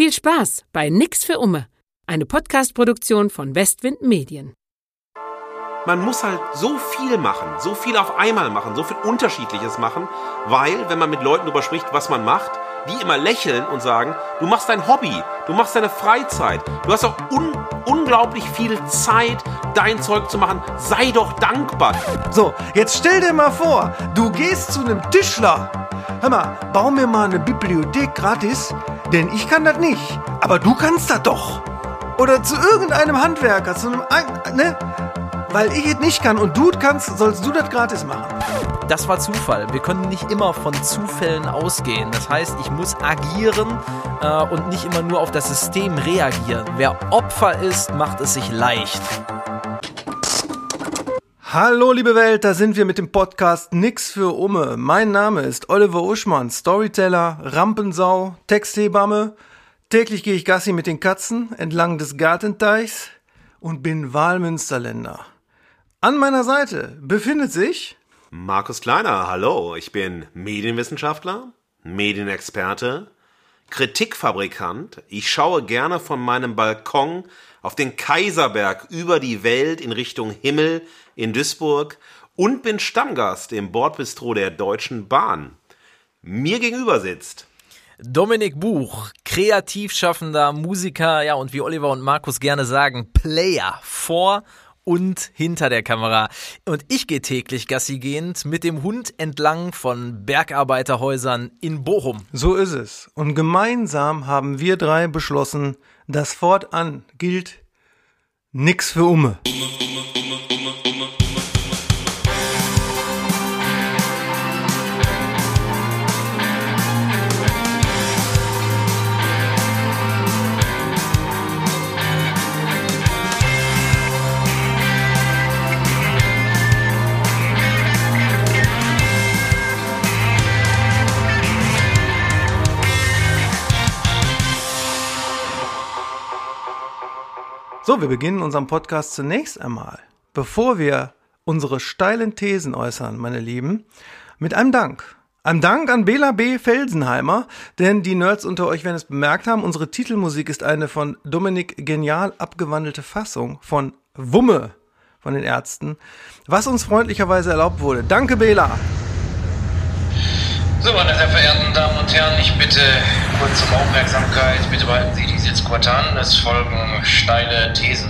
Viel Spaß bei Nix für Umme, eine Podcast-Produktion von Westwind Medien. Man muss halt so viel machen, so viel auf einmal machen, so viel Unterschiedliches machen, weil, wenn man mit Leuten darüber spricht, was man macht, die immer lächeln und sagen, du machst dein Hobby, du machst deine Freizeit, du hast auch un unglaublich viel Zeit, dein Zeug zu machen, sei doch dankbar. So, jetzt stell dir mal vor, du gehst zu einem Tischler. Hör mal, bau mir mal eine Bibliothek gratis, denn ich kann das nicht. Aber du kannst das doch. Oder zu irgendeinem Handwerker, zu einem, ne? Weil ich es nicht kann und du es kannst, sollst du das gratis machen. Das war Zufall. Wir können nicht immer von Zufällen ausgehen. Das heißt, ich muss agieren äh, und nicht immer nur auf das System reagieren. Wer Opfer ist, macht es sich leicht. Hallo liebe Welt, da sind wir mit dem Podcast Nix für Umme. Mein Name ist Oliver Uschmann, Storyteller, Rampensau, Texthebamme. Täglich gehe ich Gassi mit den Katzen entlang des Gartenteichs und bin Wahlmünsterländer. An meiner Seite befindet sich Markus Kleiner, hallo, ich bin Medienwissenschaftler, Medienexperte, Kritikfabrikant. Ich schaue gerne von meinem Balkon auf den Kaiserberg über die Welt in Richtung Himmel in Duisburg und bin Stammgast im Bordbistro der Deutschen Bahn. Mir gegenüber sitzt Dominik Buch, kreativ schaffender Musiker, ja, und wie Oliver und Markus gerne sagen, Player vor und hinter der Kamera. Und ich gehe täglich Gassi gehend mit dem Hund entlang von Bergarbeiterhäusern in Bochum. So ist es. Und gemeinsam haben wir drei beschlossen, dass fortan gilt nix für Umme. So, wir beginnen unseren Podcast zunächst einmal, bevor wir unsere steilen Thesen äußern, meine Lieben, mit einem Dank. Ein Dank an Bela B. Felsenheimer, denn die Nerds unter euch werden es bemerkt haben, unsere Titelmusik ist eine von Dominik genial abgewandelte Fassung von Wumme von den Ärzten, was uns freundlicherweise erlaubt wurde. Danke, Bela! So, meine sehr verehrten Damen und Herren, ich bitte kurz um Aufmerksamkeit. Bitte behalten Sie die Sitzquote an. Es folgen steile Thesen.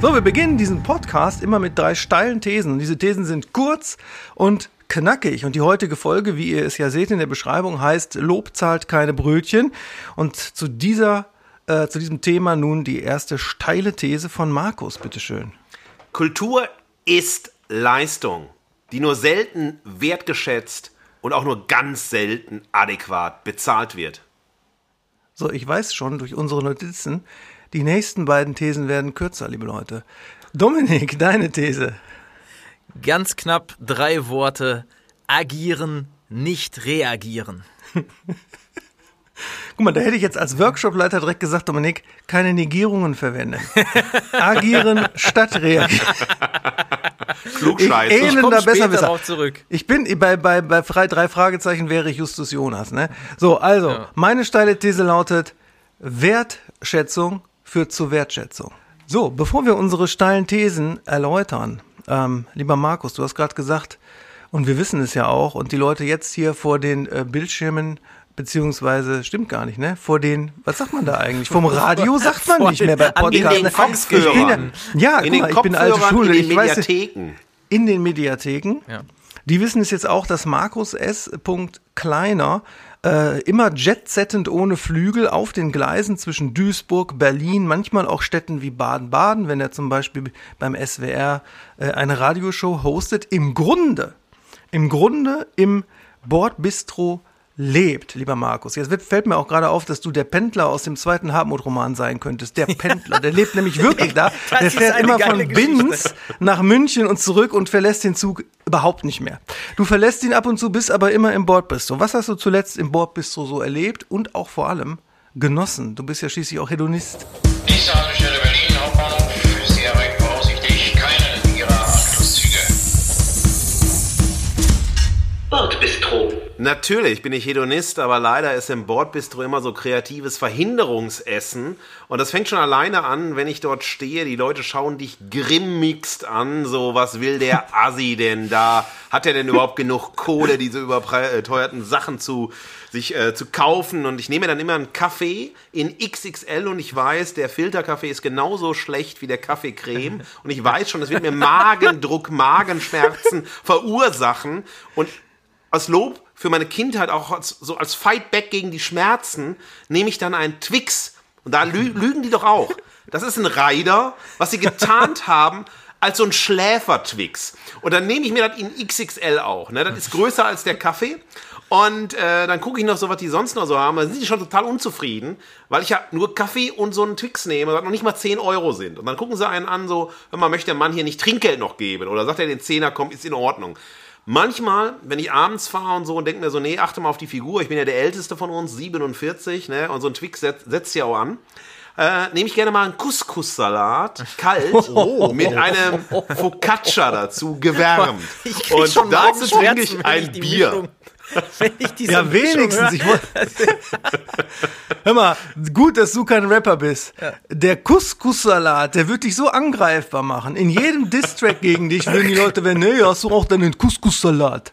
So, wir beginnen diesen Podcast immer mit drei steilen Thesen. Und diese Thesen sind kurz und knackig. Und die heutige Folge, wie ihr es ja seht in der Beschreibung, heißt Lob zahlt keine Brötchen. Und zu dieser, äh, zu diesem Thema nun die erste steile These von Markus, bitteschön. Kultur ist Leistung, die nur selten wertgeschätzt und auch nur ganz selten adäquat bezahlt wird. So, ich weiß schon durch unsere Notizen, die nächsten beiden Thesen werden kürzer, liebe Leute. Dominik, deine These. Ganz knapp drei Worte. Agieren, nicht reagieren. Guck mal, da hätte ich jetzt als Workshopleiter direkt gesagt, Dominik, keine Negierungen verwenden. Agieren statt reagieren. Klugscheiße. Ich da besser besser. Darauf zurück. Ich bin bei, bei, bei drei Fragezeichen wäre ich Justus Jonas, ne? So, also, Ja. meine steile These lautet, Wertschätzung führt zu Wertschätzung. So, bevor wir unsere steilen Thesen erläutern, ähm, lieber Markus, du hast gerade gesagt, und wir wissen es ja auch, und die Leute jetzt hier vor den äh, Bildschirmen, beziehungsweise, stimmt gar nicht, ne? Vor den, was sagt man da eigentlich? Vom Radio sagt man nicht mehr bei den- den Podcasts. ne? Kopfhörern. Ich bin ja, in guck den mal, ich bin alte Schule. in den ich weiß, Mediatheken. in den Mediatheken. Ja. Die wissen es jetzt auch, dass Markus S. Kleiner äh, immer jetsettend ohne Flügel auf den Gleisen zwischen Duisburg, Berlin, manchmal auch Städten wie Baden-Baden, wenn er zum Beispiel beim SWR äh, eine Radioshow hostet, im Grunde, im Grunde im Bordbistro lebt, lieber Markus. Jetzt fällt mir auch gerade auf, dass du der Pendler aus dem zweiten Hartmut-Roman sein könntest. Der Pendler, der lebt nämlich wirklich da. Der fährt immer von Geschichte. Binz nach München und zurück und verlässt den Zug überhaupt nicht mehr. Du verlässt ihn ab und zu, bist aber immer im Bordbistro. Was hast du zuletzt im Bordbistro so erlebt und auch vor allem genossen? Du bist ja schließlich auch Hedonist. Nächste Haltestelle Berlin, Natürlich bin ich Hedonist, aber leider ist im Bordbistro immer so kreatives Verhinderungsessen. Und das fängt schon alleine an, wenn ich dort stehe. Die Leute schauen dich grimmigst an. So, was will der Assi denn da? Hat er denn überhaupt genug Kohle, diese überteuerten Sachen zu, sich äh, zu kaufen? Und ich nehme dann immer einen Kaffee in XXL und ich weiß, der Filterkaffee ist genauso schlecht wie der Kaffeecreme. Und ich weiß schon, das wird mir Magendruck, Magenschmerzen verursachen. Und als Lob für meine Kindheit, auch als, so als Fightback gegen die Schmerzen, nehme ich dann einen Twix. Und da lü lügen die doch auch. Das ist ein Rider, was sie getarnt haben als so ein Schläfer-Twix. Und dann nehme ich mir das in XXL auch. Ne? Das ist größer als der Kaffee. Und äh, dann gucke ich noch so, was die sonst noch so haben. Dann sind die schon total unzufrieden, weil ich ja nur Kaffee und so einen Twix nehme, was noch nicht mal 10 Euro sind. Und dann gucken sie einen an, so, hör mal, möchte der Mann hier nicht Trinkgeld noch geben? Oder sagt er den Zehner, komm, ist in Ordnung. Manchmal, wenn ich abends fahre und so und denke mir so, nee, achte mal auf die Figur, ich bin ja der Älteste von uns, 47, ne, und so ein Twix setzt, setzt ja auch an. Äh, nehme ich gerne mal einen Couscous-Salat, kalt, oh. mit einem Focaccia dazu, gewärmt. Ich und dazu trinke ich ein Bier. Mischung- Wenn ich diese Ja, Mischung wenigstens. Ich Hör mal, gut, dass du kein Rapper bist. Der Couscous-Salat, der wird dich so angreifbar machen. In jedem Distrack gegen dich würden die Leute werden, nee, hast du auch deinen Couscous-Salat.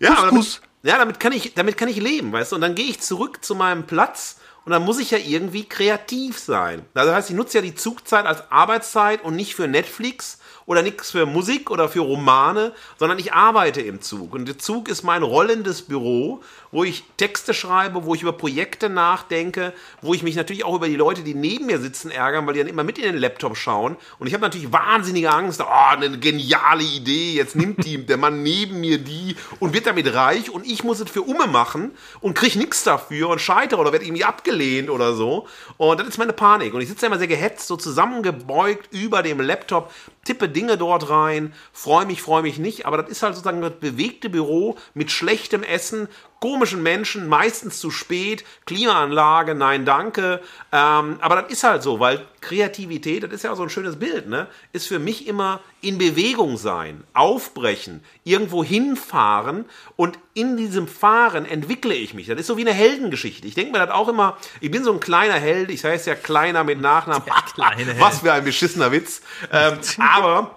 Ja, aber damit, Couscous. ja damit, kann ich, damit kann ich leben, weißt du? Und dann gehe ich zurück zu meinem Platz und dann muss ich ja irgendwie kreativ sein. Also das heißt, ich nutze ja die Zugzeit als Arbeitszeit und nicht für Netflix oder nichts für Musik oder für Romane, sondern ich arbeite im Zug. Und der Zug ist mein rollendes Büro, wo ich Texte schreibe, wo ich über Projekte nachdenke, wo ich mich natürlich auch über die Leute, die neben mir sitzen, ärgern, weil die dann immer mit in den Laptop schauen. Und ich habe natürlich wahnsinnige Angst, oh, eine geniale Idee, jetzt nimmt die, der Mann neben mir die und wird damit reich und ich muss es für Umme machen und krieg nichts dafür und scheitere oder werde irgendwie abgelehnt oder so. Und das ist meine Panik. Und ich sitze immer sehr gehetzt, so zusammengebeugt über dem Laptop, tippe Dinge dort rein, freue mich, freue mich nicht, aber das ist halt sozusagen das bewegte Büro mit schlechtem Essen, komischen Menschen, meistens zu spät, Klimaanlage, nein, danke. Ähm, aber das ist halt so, weil Kreativität, das ist ja auch so ein schönes Bild, ne? Ist für mich immer in Bewegung sein, aufbrechen, irgendwo hinfahren und in diesem Fahren entwickle ich mich. Das ist so wie eine Heldengeschichte. Ich denke mir das auch immer, ich bin so ein kleiner Held, ich heiße ja kleiner mit Nachnamen. Was für ein beschissener Witz. Ähm, aber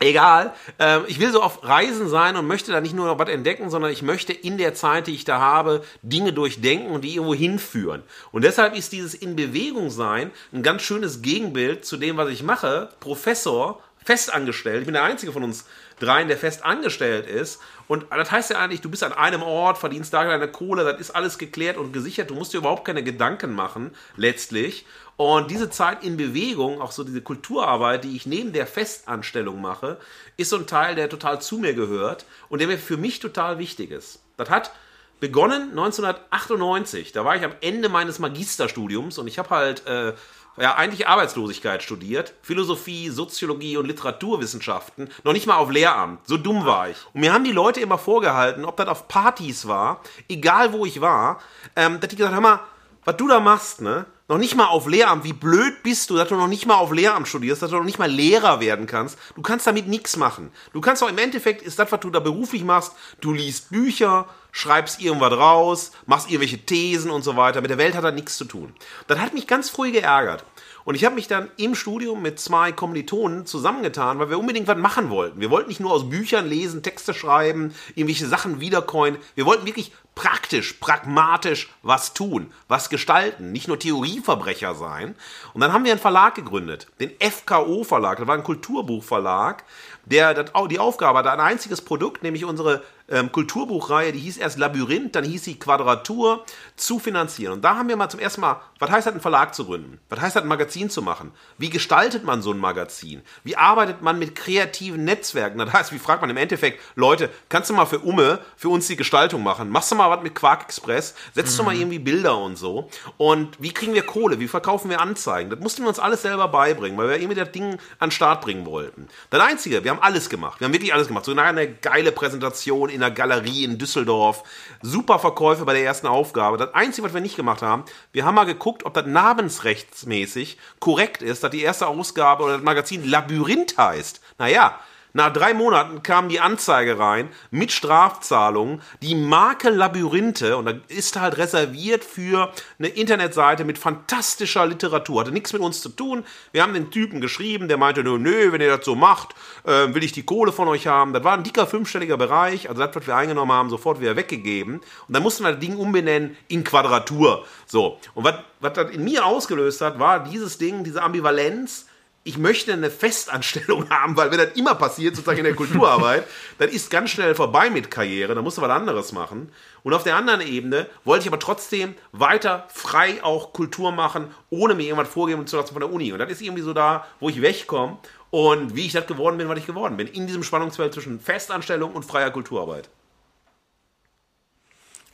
Egal. Ähm, ich will so auf Reisen sein und möchte da nicht nur noch was entdecken, sondern ich möchte in der Zeit, die ich da habe, Dinge durchdenken und die irgendwo hinführen. Und deshalb ist dieses in Bewegung sein ein ganz schönes Gegenbild zu dem, was ich mache. Professor, festangestellt. Ich bin der einzige von uns dreien, der fest angestellt ist. Und das heißt ja eigentlich, du bist an einem Ort, verdienst da deine Kohle, das ist alles geklärt und gesichert. Du musst dir überhaupt keine Gedanken machen, letztlich. Und diese Zeit in Bewegung, auch so diese Kulturarbeit, die ich neben der Festanstellung mache, ist so ein Teil, der total zu mir gehört und der mir für mich total wichtig ist. Das hat begonnen 1998. Da war ich am Ende meines Magisterstudiums und ich habe halt äh, ja eigentlich Arbeitslosigkeit studiert, Philosophie, Soziologie und Literaturwissenschaften, noch nicht mal auf Lehramt. So dumm war ich. Und mir haben die Leute immer vorgehalten, ob das auf Partys war, egal wo ich war, ähm, dass die gesagt haben, hör mal, was du da machst, ne? Noch nicht mal auf Lehramt, wie blöd bist du, dass du noch nicht mal auf Lehramt studierst, dass du noch nicht mal Lehrer werden kannst. Du kannst damit nichts machen. Du kannst auch im Endeffekt, ist das, was du da beruflich machst, du liest Bücher, schreibst irgendwas raus, machst irgendwelche Thesen und so weiter. Mit der Welt hat das nichts zu tun. Das hat mich ganz früh geärgert. Und ich habe mich dann im Studium mit zwei Kommilitonen zusammengetan, weil wir unbedingt was machen wollten. Wir wollten nicht nur aus Büchern lesen, Texte schreiben, irgendwelche Sachen wiedercoin. Wir wollten wirklich praktisch, pragmatisch was tun, was gestalten, nicht nur Theorieverbrecher sein. Und dann haben wir einen Verlag gegründet, den FKO Verlag. Das war ein Kulturbuchverlag, der die Aufgabe hatte, ein einziges Produkt, nämlich unsere ähm, Kulturbuchreihe, die hieß erst Labyrinth, dann hieß sie Quadratur, zu finanzieren. Und da haben wir mal zum ersten Mal, was heißt das, einen Verlag zu gründen? Was heißt das, ein Magazin zu machen? Wie gestaltet man so ein Magazin? Wie arbeitet man mit kreativen Netzwerken? Das heißt, wie fragt man im Endeffekt, Leute, kannst du mal für Umme, für uns die Gestaltung machen? Machst du mal was mit Quark Express? Setzt du mal irgendwie Bilder und so? Und wie kriegen wir Kohle? Wie verkaufen wir Anzeigen? Das mussten wir uns alles selber beibringen, weil wir irgendwie das Ding an den Start bringen wollten. Das Einzige, wir haben alles gemacht. Wir haben wirklich alles gemacht. So eine geile Präsentation in der Galerie in Düsseldorf. Super Verkäufe bei der ersten Aufgabe. Das Einzige, was wir nicht gemacht haben, wir haben mal geguckt, ob das namensrechtsmäßig korrekt ist, dass die erste Ausgabe oder das Magazin Labyrinth heißt. Naja, Nach drei Monaten kam die Anzeige rein mit Strafzahlungen. Die Marke Labyrinthe, und da ist halt reserviert für eine Internetseite mit fantastischer Literatur. Hatte nichts mit uns zu tun. Wir haben den Typen geschrieben, der meinte, nö, nö wenn ihr das so macht, äh, will ich die Kohle von euch haben. Das war ein dicker fünfstelliger Bereich. Also das, was wir eingenommen haben, sofort wieder weggegeben. Und dann mussten wir das Ding umbenennen in Quadratur. So. Und was, was das in mir ausgelöst hat, war dieses Ding, diese Ambivalenz ich möchte eine Festanstellung haben, weil wenn das immer passiert, sozusagen in der Kulturarbeit, dann ist ganz schnell vorbei mit Karriere, dann musst du was anderes machen. Und auf der anderen Ebene wollte ich aber trotzdem weiter frei auch Kultur machen, ohne mir irgendwas vorgeben zu lassen von der Uni. Und das ist irgendwie so da, wo ich wegkomme und wie ich das geworden bin, was ich geworden bin. In diesem Spannungsfeld zwischen Festanstellung und freier Kulturarbeit.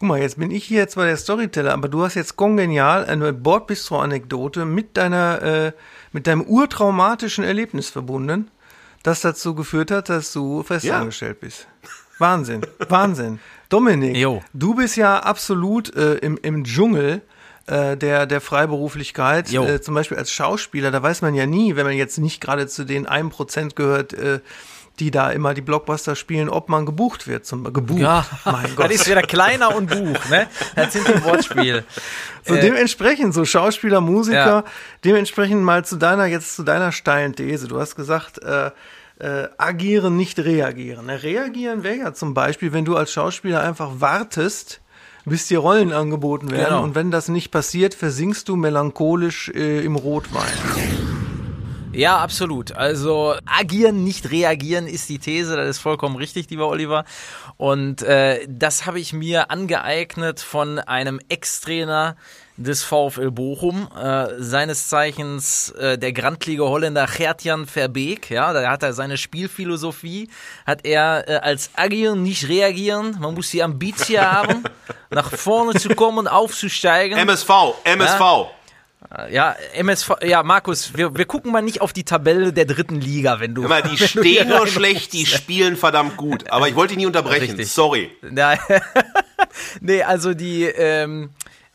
Guck mal, jetzt bin ich hier zwar der Storyteller, aber du hast jetzt kongenial eine Bordbistro-Anekdote mit deiner, äh, mit deinem urtraumatischen Erlebnis verbunden, das dazu geführt hat, dass du festangestellt ja. bist. Wahnsinn, Wahnsinn. Dominik, jo. du bist ja absolut äh, im, im Dschungel äh, der, der Freiberuflichkeit, äh, zum Beispiel als Schauspieler, da weiß man ja nie, wenn man jetzt nicht gerade zu den 1% gehört, äh, die da immer die Blockbuster spielen, ob man gebucht wird. Zum, gebucht. Ja, mein Gott. Das ist wieder kleiner und Buch, ne? Das sind die Wortspiel. So äh, dementsprechend, so Schauspieler, Musiker, ja. dementsprechend mal zu deiner, jetzt zu deiner steilen These. Du hast gesagt, äh, äh, agieren, nicht reagieren. Reagieren wäre ja zum Beispiel, wenn du als Schauspieler einfach wartest, bis dir Rollen angeboten werden genau. und wenn das nicht passiert, versinkst du melancholisch äh, im Rotwein. Ja, absolut. Also agieren, nicht reagieren ist die These, das ist vollkommen richtig, lieber Oliver. Und äh, das habe ich mir angeeignet von einem Ex-Trainer des VfL Bochum, äh, seines Zeichens äh, der Grandliga Holländer Gertjan Verbeek, ja, da hat er seine Spielphilosophie, hat er äh, als agieren, nicht reagieren, man muss die Ambitie haben, nach vorne zu kommen, aufzusteigen. MSV, MSV. Ja? Ja, MSV, ja, Markus, wir, wir gucken mal nicht auf die Tabelle der dritten Liga, wenn du. Immer, die stehen nur schlecht, die spielen verdammt gut. Aber ich wollte dich nie unterbrechen. Richtig. Sorry. nee, also die ähm,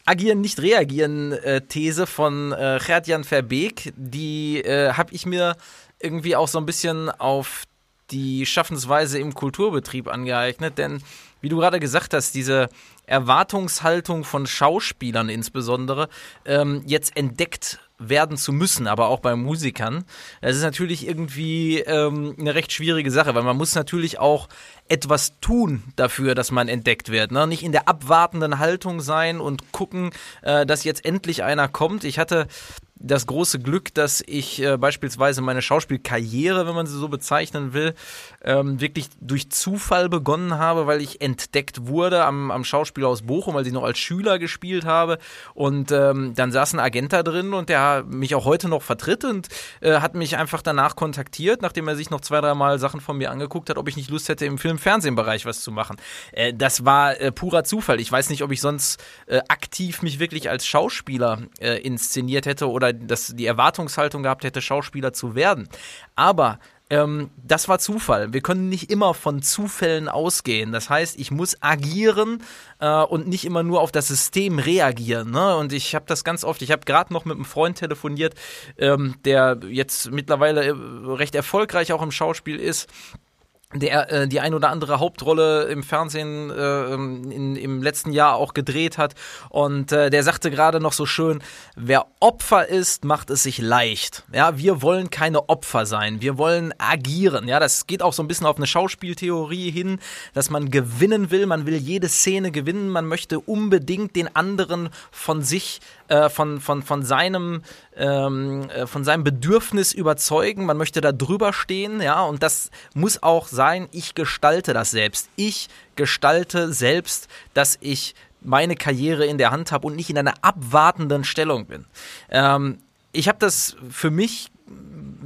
Agieren, nicht reagieren äh, These von äh, Gerd-Jan Verbeek, die äh, habe ich mir irgendwie auch so ein bisschen auf die Schaffensweise im Kulturbetrieb angeeignet, denn wie du gerade gesagt hast, diese Erwartungshaltung von Schauspielern insbesondere ähm, jetzt entdeckt werden zu müssen, aber auch bei Musikern. Das ist natürlich irgendwie ähm, eine recht schwierige Sache, weil man muss natürlich auch etwas tun dafür, dass man entdeckt wird. Ne? Nicht in der abwartenden Haltung sein und gucken, äh, dass jetzt endlich einer kommt. Ich hatte das große Glück, dass ich äh, beispielsweise meine Schauspielkarriere, wenn man sie so bezeichnen will, ähm, wirklich durch Zufall begonnen habe, weil ich entdeckt wurde am, am Schauspiel aus Bochum, weil ich noch als Schüler gespielt habe. Und ähm, dann saß ein Agent da drin und der mich auch heute noch vertritt und äh, hat mich einfach danach kontaktiert, nachdem er sich noch zwei, dreimal Sachen von mir angeguckt hat, ob ich nicht Lust hätte, im Film-Fernsehen-Bereich was zu machen. Äh, das war äh, purer Zufall. Ich weiß nicht, ob ich sonst äh, aktiv mich wirklich als Schauspieler äh, inszeniert hätte oder dass die Erwartungshaltung gehabt hätte, Schauspieler zu werden. Aber ähm, das war Zufall. Wir können nicht immer von Zufällen ausgehen. Das heißt, ich muss agieren äh, und nicht immer nur auf das System reagieren. Ne? Und ich habe das ganz oft. Ich habe gerade noch mit einem Freund telefoniert, ähm, der jetzt mittlerweile äh, recht erfolgreich auch im Schauspiel ist der äh, die ein oder andere Hauptrolle im Fernsehen äh, in, im letzten Jahr auch gedreht hat. Und äh, der sagte gerade noch so schön, wer Opfer ist, macht es sich leicht. Ja, wir wollen keine Opfer sein, wir wollen agieren. Ja, das geht auch so ein bisschen auf eine Schauspieltheorie hin, dass man gewinnen will, man will jede Szene gewinnen, man möchte unbedingt den anderen von sich äh, von, von, von, seinem, ähm, äh, von seinem Bedürfnis überzeugen. Man möchte da drüber stehen, ja, und das muss auch sein, ich gestalte das selbst. Ich gestalte selbst, dass ich meine Karriere in der Hand habe und nicht in einer abwartenden Stellung bin. Ähm, ich habe das für mich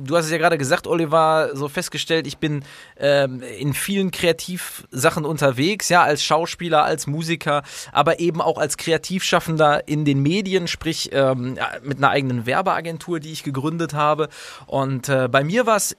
du hast es ja gerade gesagt, Oliver, so festgestellt, ich bin ähm, in vielen Kreativsachen unterwegs, ja, als Schauspieler, als Musiker, aber eben auch als Kreativschaffender in den Medien, sprich ähm, mit einer eigenen Werbeagentur, die ich gegründet habe. Und äh, bei mir war es,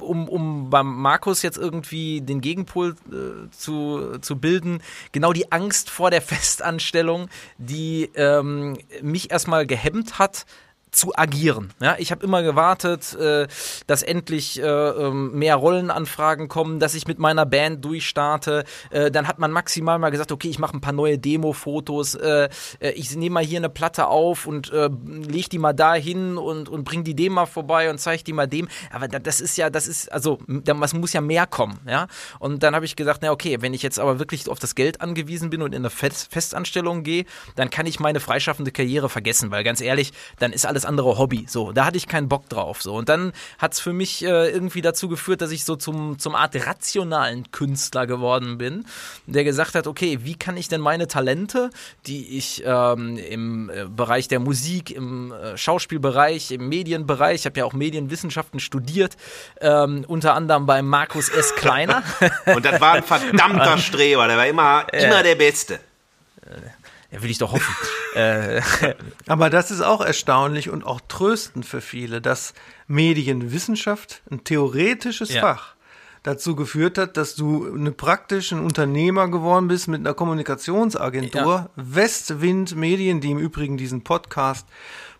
um, um beim Markus jetzt irgendwie den Gegenpol äh, zu, zu bilden, genau die Angst vor der Festanstellung, die ähm, mich erstmal gehemmt hat, zu agieren. Ja, ich habe immer gewartet, äh, dass endlich äh, ähm, mehr Rollenanfragen kommen, dass ich mit meiner Band durchstarte. Äh, dann hat man maximal mal gesagt, okay, ich mache ein paar neue Demo-Fotos, äh, äh, ich nehme mal hier eine Platte auf und äh, leg die mal da hin und, und bring die dem mal vorbei und zeige die mal dem. Aber das ist ja, das ist, also, das muss ja mehr kommen, ja. Und dann habe ich gesagt, na okay, wenn ich jetzt aber wirklich auf das Geld angewiesen bin und in eine Fest Festanstellung gehe, dann kann ich meine freischaffende Karriere vergessen, weil ganz ehrlich, dann ist alles andere Hobby. So, da hatte ich keinen Bock drauf. So, und dann hat es für mich äh, irgendwie dazu geführt, dass ich so zum, zum Art rationalen Künstler geworden bin, der gesagt hat, okay, wie kann ich denn meine Talente, die ich ähm, im äh, Bereich der Musik, im äh, Schauspielbereich, im Medienbereich, ich habe ja auch Medienwissenschaften studiert, ähm, unter anderem bei Markus S. Kleiner. Und das war ein verdammter Streber, der war immer, immer der Beste. Ja, will ich doch hoffen. äh, Aber das ist auch erstaunlich und auch tröstend für viele, dass Medienwissenschaft, ein theoretisches Ja. Fach, dazu geführt hat, dass du eine praktische Unternehmer geworden bist mit einer Kommunikationsagentur, Westwind Medien, die im Übrigen diesen Podcast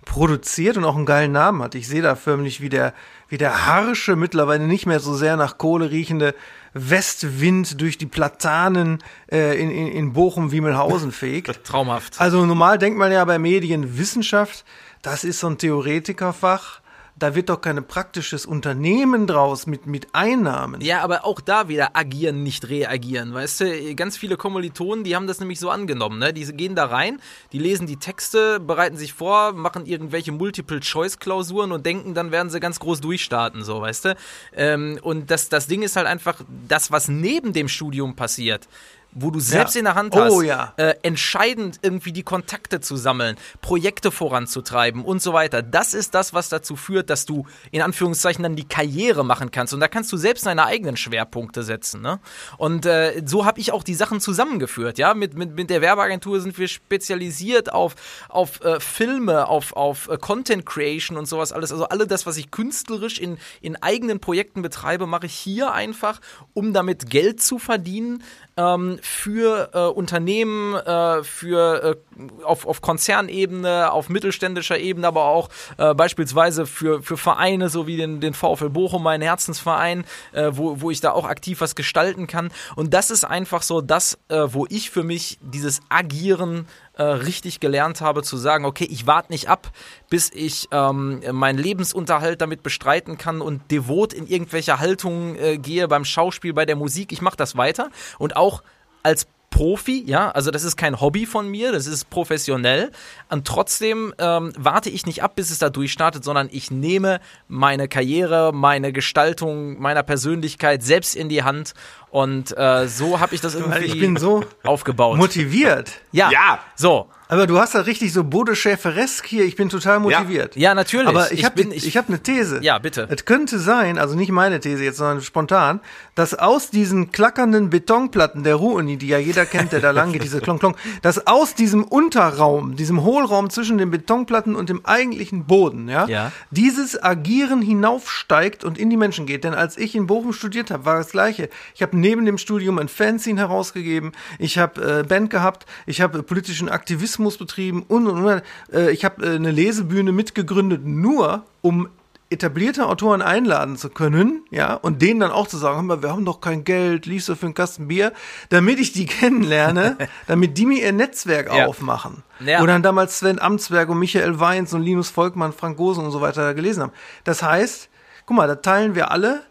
produziert und auch einen geilen Namen hat. Ich sehe da förmlich, wie der, wie der harsche, mittlerweile nicht mehr so sehr nach Kohle riechende Westwind durch die Platanen äh, in, in, in Bochum-Wiemelhausen fegt. traumhaft. Also normal denkt man ja bei Medienwissenschaft, das ist so ein Theoretikerfach. Da wird doch kein praktisches Unternehmen draus mit, mit Einnahmen. Ja, aber auch da wieder agieren, nicht reagieren. Weißt du, ganz viele Kommilitonen, die haben das nämlich so angenommen. Ne? Die gehen da rein, die lesen die Texte, bereiten sich vor, machen irgendwelche Multiple-Choice-Klausuren und denken, dann werden sie ganz groß durchstarten, so, weißt du. Ähm, und das, das Ding ist halt einfach, das, was neben dem Studium passiert, wo du selbst Ja. in der Hand Oh, hast, ja. äh, entscheidend irgendwie die Kontakte zu sammeln, Projekte voranzutreiben und so weiter. Das ist das, was dazu führt, dass du in Anführungszeichen dann die Karriere machen kannst. Und da kannst du selbst deine eigenen Schwerpunkte setzen. Ne? Und äh, so habe ich auch die Sachen zusammengeführt. Ja, mit, mit, mit der Werbeagentur sind wir spezialisiert auf, auf äh, Filme, auf, auf äh, Content Creation und sowas alles. Also alle das, was ich künstlerisch in, in eigenen Projekten betreibe, mache ich hier einfach, um damit Geld zu verdienen ähm, für äh, Unternehmen, äh, für äh, auf, auf Konzernebene, auf mittelständischer Ebene, aber auch äh, beispielsweise für, für Vereine, so wie den, den VfL Bochum, mein Herzensverein, äh, wo, wo ich da auch aktiv was gestalten kann. Und das ist einfach so das, äh, wo ich für mich dieses Agieren äh, richtig gelernt habe, zu sagen, okay, ich warte nicht ab, bis ich ähm, meinen Lebensunterhalt damit bestreiten kann und devot in irgendwelche Haltungen äh, gehe beim Schauspiel, bei der Musik. Ich mache das weiter und auch als Profi, ja, also das ist kein Hobby von mir, das ist professionell. Und trotzdem ähm, warte ich nicht ab, bis es da durchstartet, sondern ich nehme meine Karriere, meine Gestaltung meiner Persönlichkeit selbst in die Hand. Und äh, so habe ich das irgendwie ich bin so aufgebaut. Motiviert. ja. Ja. So. Aber du hast da richtig so Bode Schäferesk hier. Ich bin total motiviert. Ja, natürlich. Aber ich, Ich habe ich- ich hab eine These. Ja, bitte. Es könnte sein, also nicht meine These jetzt, sondern spontan, dass aus diesen klackernden Betonplatten der Ruhruni, die ja jeder kennt, der da lang geht, diese Klong Klong, dass aus diesem Unterraum, diesem Hohlraum zwischen den Betonplatten und dem eigentlichen Boden, ja, Ja. dieses Agieren hinaufsteigt und in die Menschen geht. Denn als ich in Bochum studiert habe, war das Gleiche. Ich habe neben dem Studium ein Fanzine herausgegeben, ich habe äh, Band gehabt, ich habe äh, politischen Aktivismus betrieben und, und, und äh, ich habe äh, eine Lesebühne mitgegründet, nur um etablierte Autoren einladen zu können, ja, und denen dann auch zu sagen, hör mal, wir haben doch kein Geld, liest du für einen Kasten Bier, damit ich die kennenlerne, damit die mir ihr Netzwerk Ja. aufmachen. Ja. Wo dann damals Sven Amtsberg und Michael Weins und Linus Volkmann, Frank Gosen und so weiter gelesen haben. Das heißt, guck mal, da teilen wir alle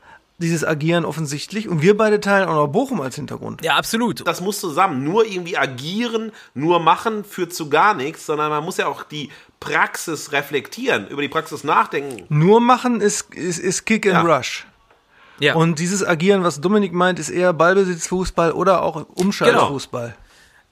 dieses Agieren offensichtlich und wir beide teilen auch noch Bochum als Hintergrund. Ja, absolut. Das muss zusammen. Nur irgendwie agieren, nur machen führt zu gar nichts, sondern man muss ja auch die Praxis reflektieren, über die Praxis nachdenken. Nur machen ist, ist, ist Kick and Ja. Rush. Ja. Und dieses Agieren, was Dominik meint, ist eher Ballbesitzfußball oder auch Umschaltfußball.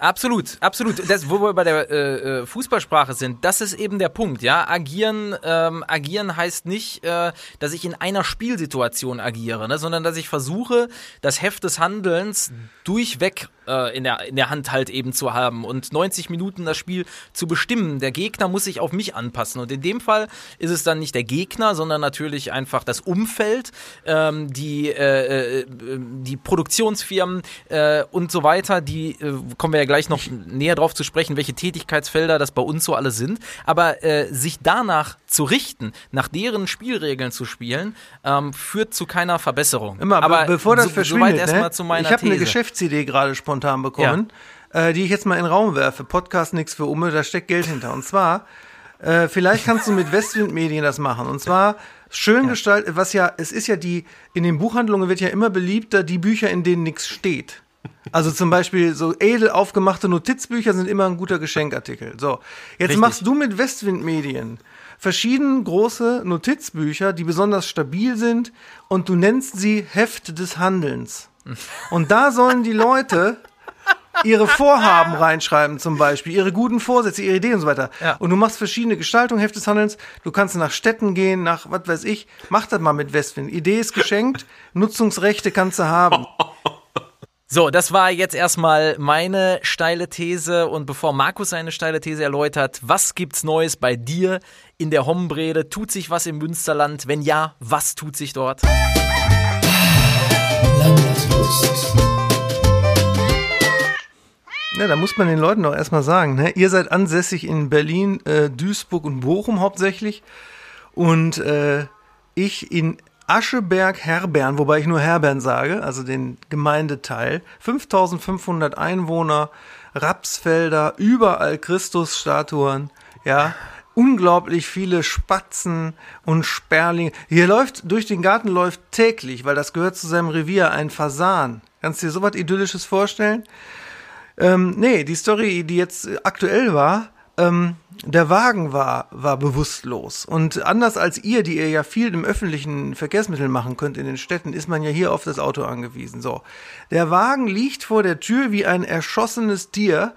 Absolut, absolut. Das, wo wir bei der äh, äh, Fußballsprache sind, das ist eben der Punkt, ja. Agieren, ähm, agieren heißt nicht, äh, dass ich in einer Spielsituation agiere, ne, sondern dass ich versuche, das Heft des Handelns durchweg äh, in, der, in der Hand halt eben zu haben und 90 Minuten das Spiel zu bestimmen. Der Gegner muss sich auf mich anpassen. Und in dem Fall ist es dann nicht der Gegner, sondern natürlich einfach das Umfeld, ähm, die, äh, äh, die Produktionsfirmen äh, und so weiter. Die äh, kommen wir ja gleich noch näher drauf zu sprechen, welche Tätigkeitsfelder das bei uns so alle sind. Aber äh, sich danach zu richten, nach deren Spielregeln zu spielen, ähm, führt zu keiner Verbesserung. Immer, Aber be bevor das so, verschwindet, ne? zu meiner ich habe eine. Geschäftsidee gerade spontan bekommen, äh, die ich jetzt mal in den Raum werfe. Podcast nix für Umme, da steckt Geld hinter. Und zwar, äh, vielleicht kannst du mit Westwind Medien das machen. Und zwar schön gestaltet, was ja, es ist ja die, in den Buchhandlungen wird ja immer beliebter die Bücher, in denen nichts steht. Also zum Beispiel so edel aufgemachte Notizbücher sind immer ein guter Geschenkartikel. So, jetzt Richtig. machst du mit Westwind Medien verschieden große Notizbücher, die besonders stabil sind und du nennst sie Heft des Handelns. Und da sollen die Leute ihre Vorhaben reinschreiben, zum Beispiel, ihre guten Vorsätze, ihre Ideen und so weiter. Ja. Und du machst verschiedene Gestaltungen, Heft des Handelns. Du kannst nach Städten gehen, nach was weiß ich. Mach das mal mit Westwind. Idee ist geschenkt, Nutzungsrechte kannst du haben. So, das war jetzt erstmal meine steile These und bevor Markus seine steile These erläutert, was gibt's Neues bei dir in der Hombrede? Tut sich was im Münsterland? Wenn ja, was tut sich dort? Ja, da muss man den Leuten doch erstmal sagen, ne? ihr seid ansässig in Berlin, äh, Duisburg und Bochum hauptsächlich und äh, ich in Ascheberg-Herbern, wobei ich nur Herbern sage, also den Gemeindeteil. 5500 Einwohner, Rapsfelder, überall Christusstatuen, ja. Unglaublich viele Spatzen und Sperlinge. Hier läuft, durch den Garten läuft täglich, weil das gehört zu seinem Revier, ein Fasan. Kannst du dir sowas Idyllisches vorstellen? Ähm, nee, die Story, die jetzt aktuell war, ähm, der Wagen war, war bewusstlos. Und anders als ihr, die ihr ja viel im öffentlichen Verkehrsmittel machen könnt in den Städten, ist man ja hier auf das Auto angewiesen. So. Der Wagen liegt vor der Tür wie ein erschossenes Tier,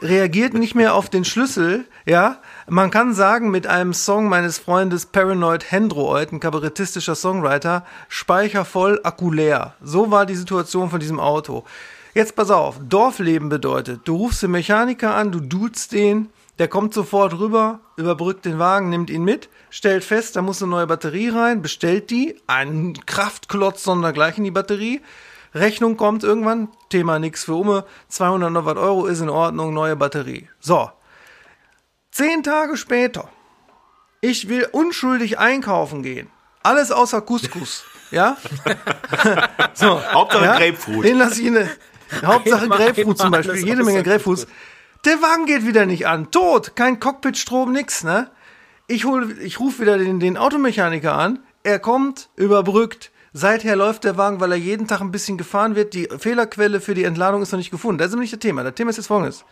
reagiert nicht mehr auf den Schlüssel, ja. Man kann sagen, mit einem Song meines Freundes Paranoid Hendroid, ein kabarettistischer Songwriter, Speicher voll, Akku. So war die Situation von diesem Auto. Jetzt pass auf, Dorfleben bedeutet, du rufst den Mechaniker an, du duzt den, der kommt sofort rüber, überbrückt den Wagen, nimmt ihn mit, stellt fest, da muss eine neue Batterie rein, bestellt die, einen Kraftklotz sondergleichen die Batterie, Rechnung kommt irgendwann, Thema nix für Umme, 200 noch was Euro ist in Ordnung, neue Batterie. So, zehn Tage später, ich will unschuldig einkaufen gehen, alles außer Couscous, ja? so, Hauptsache ja? Grapefruit. Den lass ich in eine, Hauptsache Einmal- Grapefruit zum Beispiel, jede Menge Grapefruits. Der Wagen geht wieder nicht an. Tot. Kein Cockpitstrom, nix, ne? Ich hol, ich rufe wieder den, den Automechaniker an. Er kommt, überbrückt. Seither läuft der Wagen, weil er jeden Tag ein bisschen gefahren wird. Die Fehlerquelle für die Entladung ist noch nicht gefunden. Das ist nicht das Thema. Das Thema ist jetzt folgendes.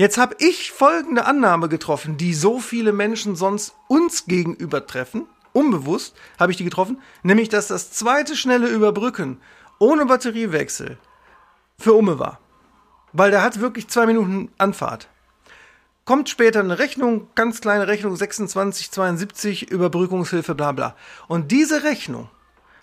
Jetzt habe ich folgende Annahme getroffen, die so viele Menschen sonst uns gegenüber treffen. Unbewusst habe ich die getroffen. Nämlich, dass das zweite schnelle Überbrücken ohne Batteriewechsel für Umme war. Weil der hat wirklich zwei Minuten Anfahrt. Kommt später eine Rechnung, ganz kleine Rechnung, 26,72, Überbrückungshilfe, bla bla. Und diese Rechnung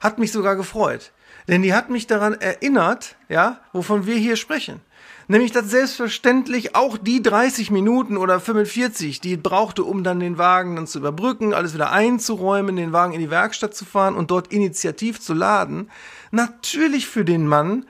hat mich sogar gefreut. Denn die hat mich daran erinnert, ja, wovon wir hier sprechen. Nämlich, dass selbstverständlich auch die 30 Minuten oder 45, die es brauchte, um dann den Wagen dann zu überbrücken, alles wieder einzuräumen, den Wagen in die Werkstatt zu fahren und dort initiativ zu laden, natürlich für den Mann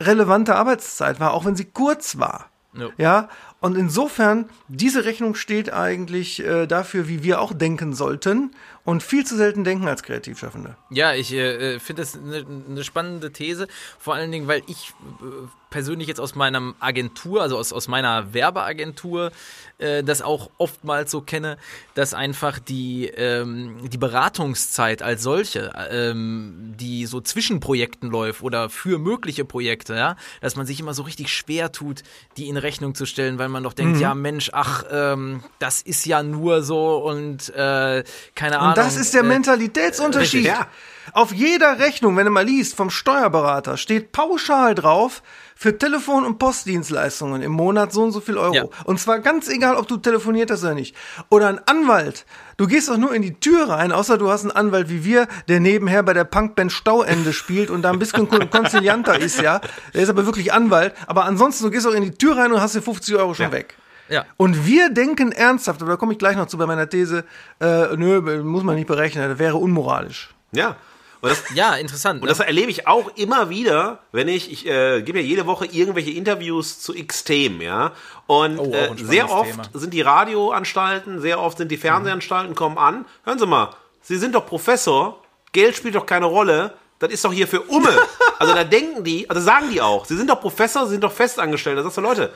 relevante Arbeitszeit war, auch wenn sie kurz war. Ja. Ja, und insofern, diese Rechnung steht eigentlich äh, dafür, wie wir auch denken sollten und viel zu selten denken als Kreativschaffende. Ja, ich äh, finde das eine ne spannende These, vor allen Dingen, weil ich äh, persönlich jetzt aus meinem Agentur, also aus, aus meiner Werbeagentur, äh, das auch oftmals so kenne, dass einfach die, ähm, die Beratungszeit als solche, ähm, die so zwischen Projekten läuft oder für mögliche Projekte, ja, dass man sich immer so richtig schwer tut, die in Rechnung zu stellen, weil man doch denkt, Mhm. ja Mensch, ach, ähm, das ist ja nur so und äh, keine Ahnung. Und das ist der äh, Mentalitätsunterschied. ja. Auf jeder Rechnung, wenn du mal liest, vom Steuerberater steht pauschal drauf, für Telefon- und Postdienstleistungen im Monat so und so viel Euro. Ja. Und zwar ganz egal, ob du telefoniert hast oder nicht. Oder ein Anwalt. Du gehst doch nur in die Tür rein, außer du hast einen Anwalt wie wir, der nebenher bei der Punkband Stauende spielt und da ein bisschen kon- konzilianter ist, ja. Der ist aber wirklich Anwalt. Aber ansonsten, du gehst auch in die Tür rein und hast dir 50 Euro schon Ja. weg. Ja. Und wir denken ernsthaft, aber da komme ich gleich noch zu bei meiner These, äh, nö, muss man nicht berechnen, das wäre unmoralisch. Ja. Und das, Ja, interessant. Und ne? das erlebe ich auch immer wieder, wenn ich, ich äh, gebe ja jede Woche irgendwelche Interviews zu X-Themen, ja. Und Oh, äh, sehr oft Thema. sind die Radioanstalten, sehr oft sind die Fernsehanstalten, kommen an. Hören Sie mal, Sie sind doch Professor, Geld spielt doch keine Rolle, das ist doch hier für Umme. Also da denken die, also sagen die auch, Sie sind doch Professor, Sie sind doch festangestellt. Da sagst du, Leute,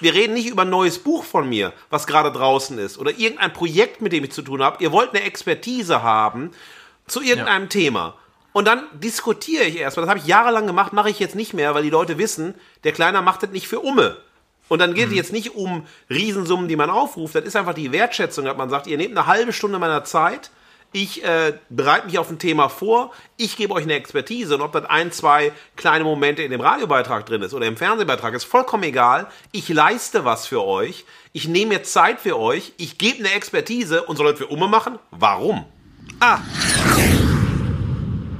wir reden nicht über ein neues Buch von mir, was gerade draußen ist, oder irgendein Projekt, mit dem ich zu tun habe. Ihr wollt eine Expertise haben zu irgendeinem Thema. Und dann diskutiere ich erstmal. Das habe ich jahrelang gemacht, mache ich jetzt nicht mehr, weil die Leute wissen, der Kleiner macht das nicht für Umme. Und dann geht es jetzt nicht um Riesensummen, die man aufruft. Das ist einfach die Wertschätzung, dass man sagt, ihr nehmt eine halbe Stunde meiner Zeit, ich äh, bereite mich auf ein Thema vor, ich gebe euch eine Expertise und ob das ein, zwei kleine Momente in dem Radiobeitrag drin ist oder im Fernsehbeitrag, ist vollkommen egal. Ich leiste was für euch, ich nehme mir Zeit für euch, ich gebe eine Expertise und soll das für Umme machen? Warum?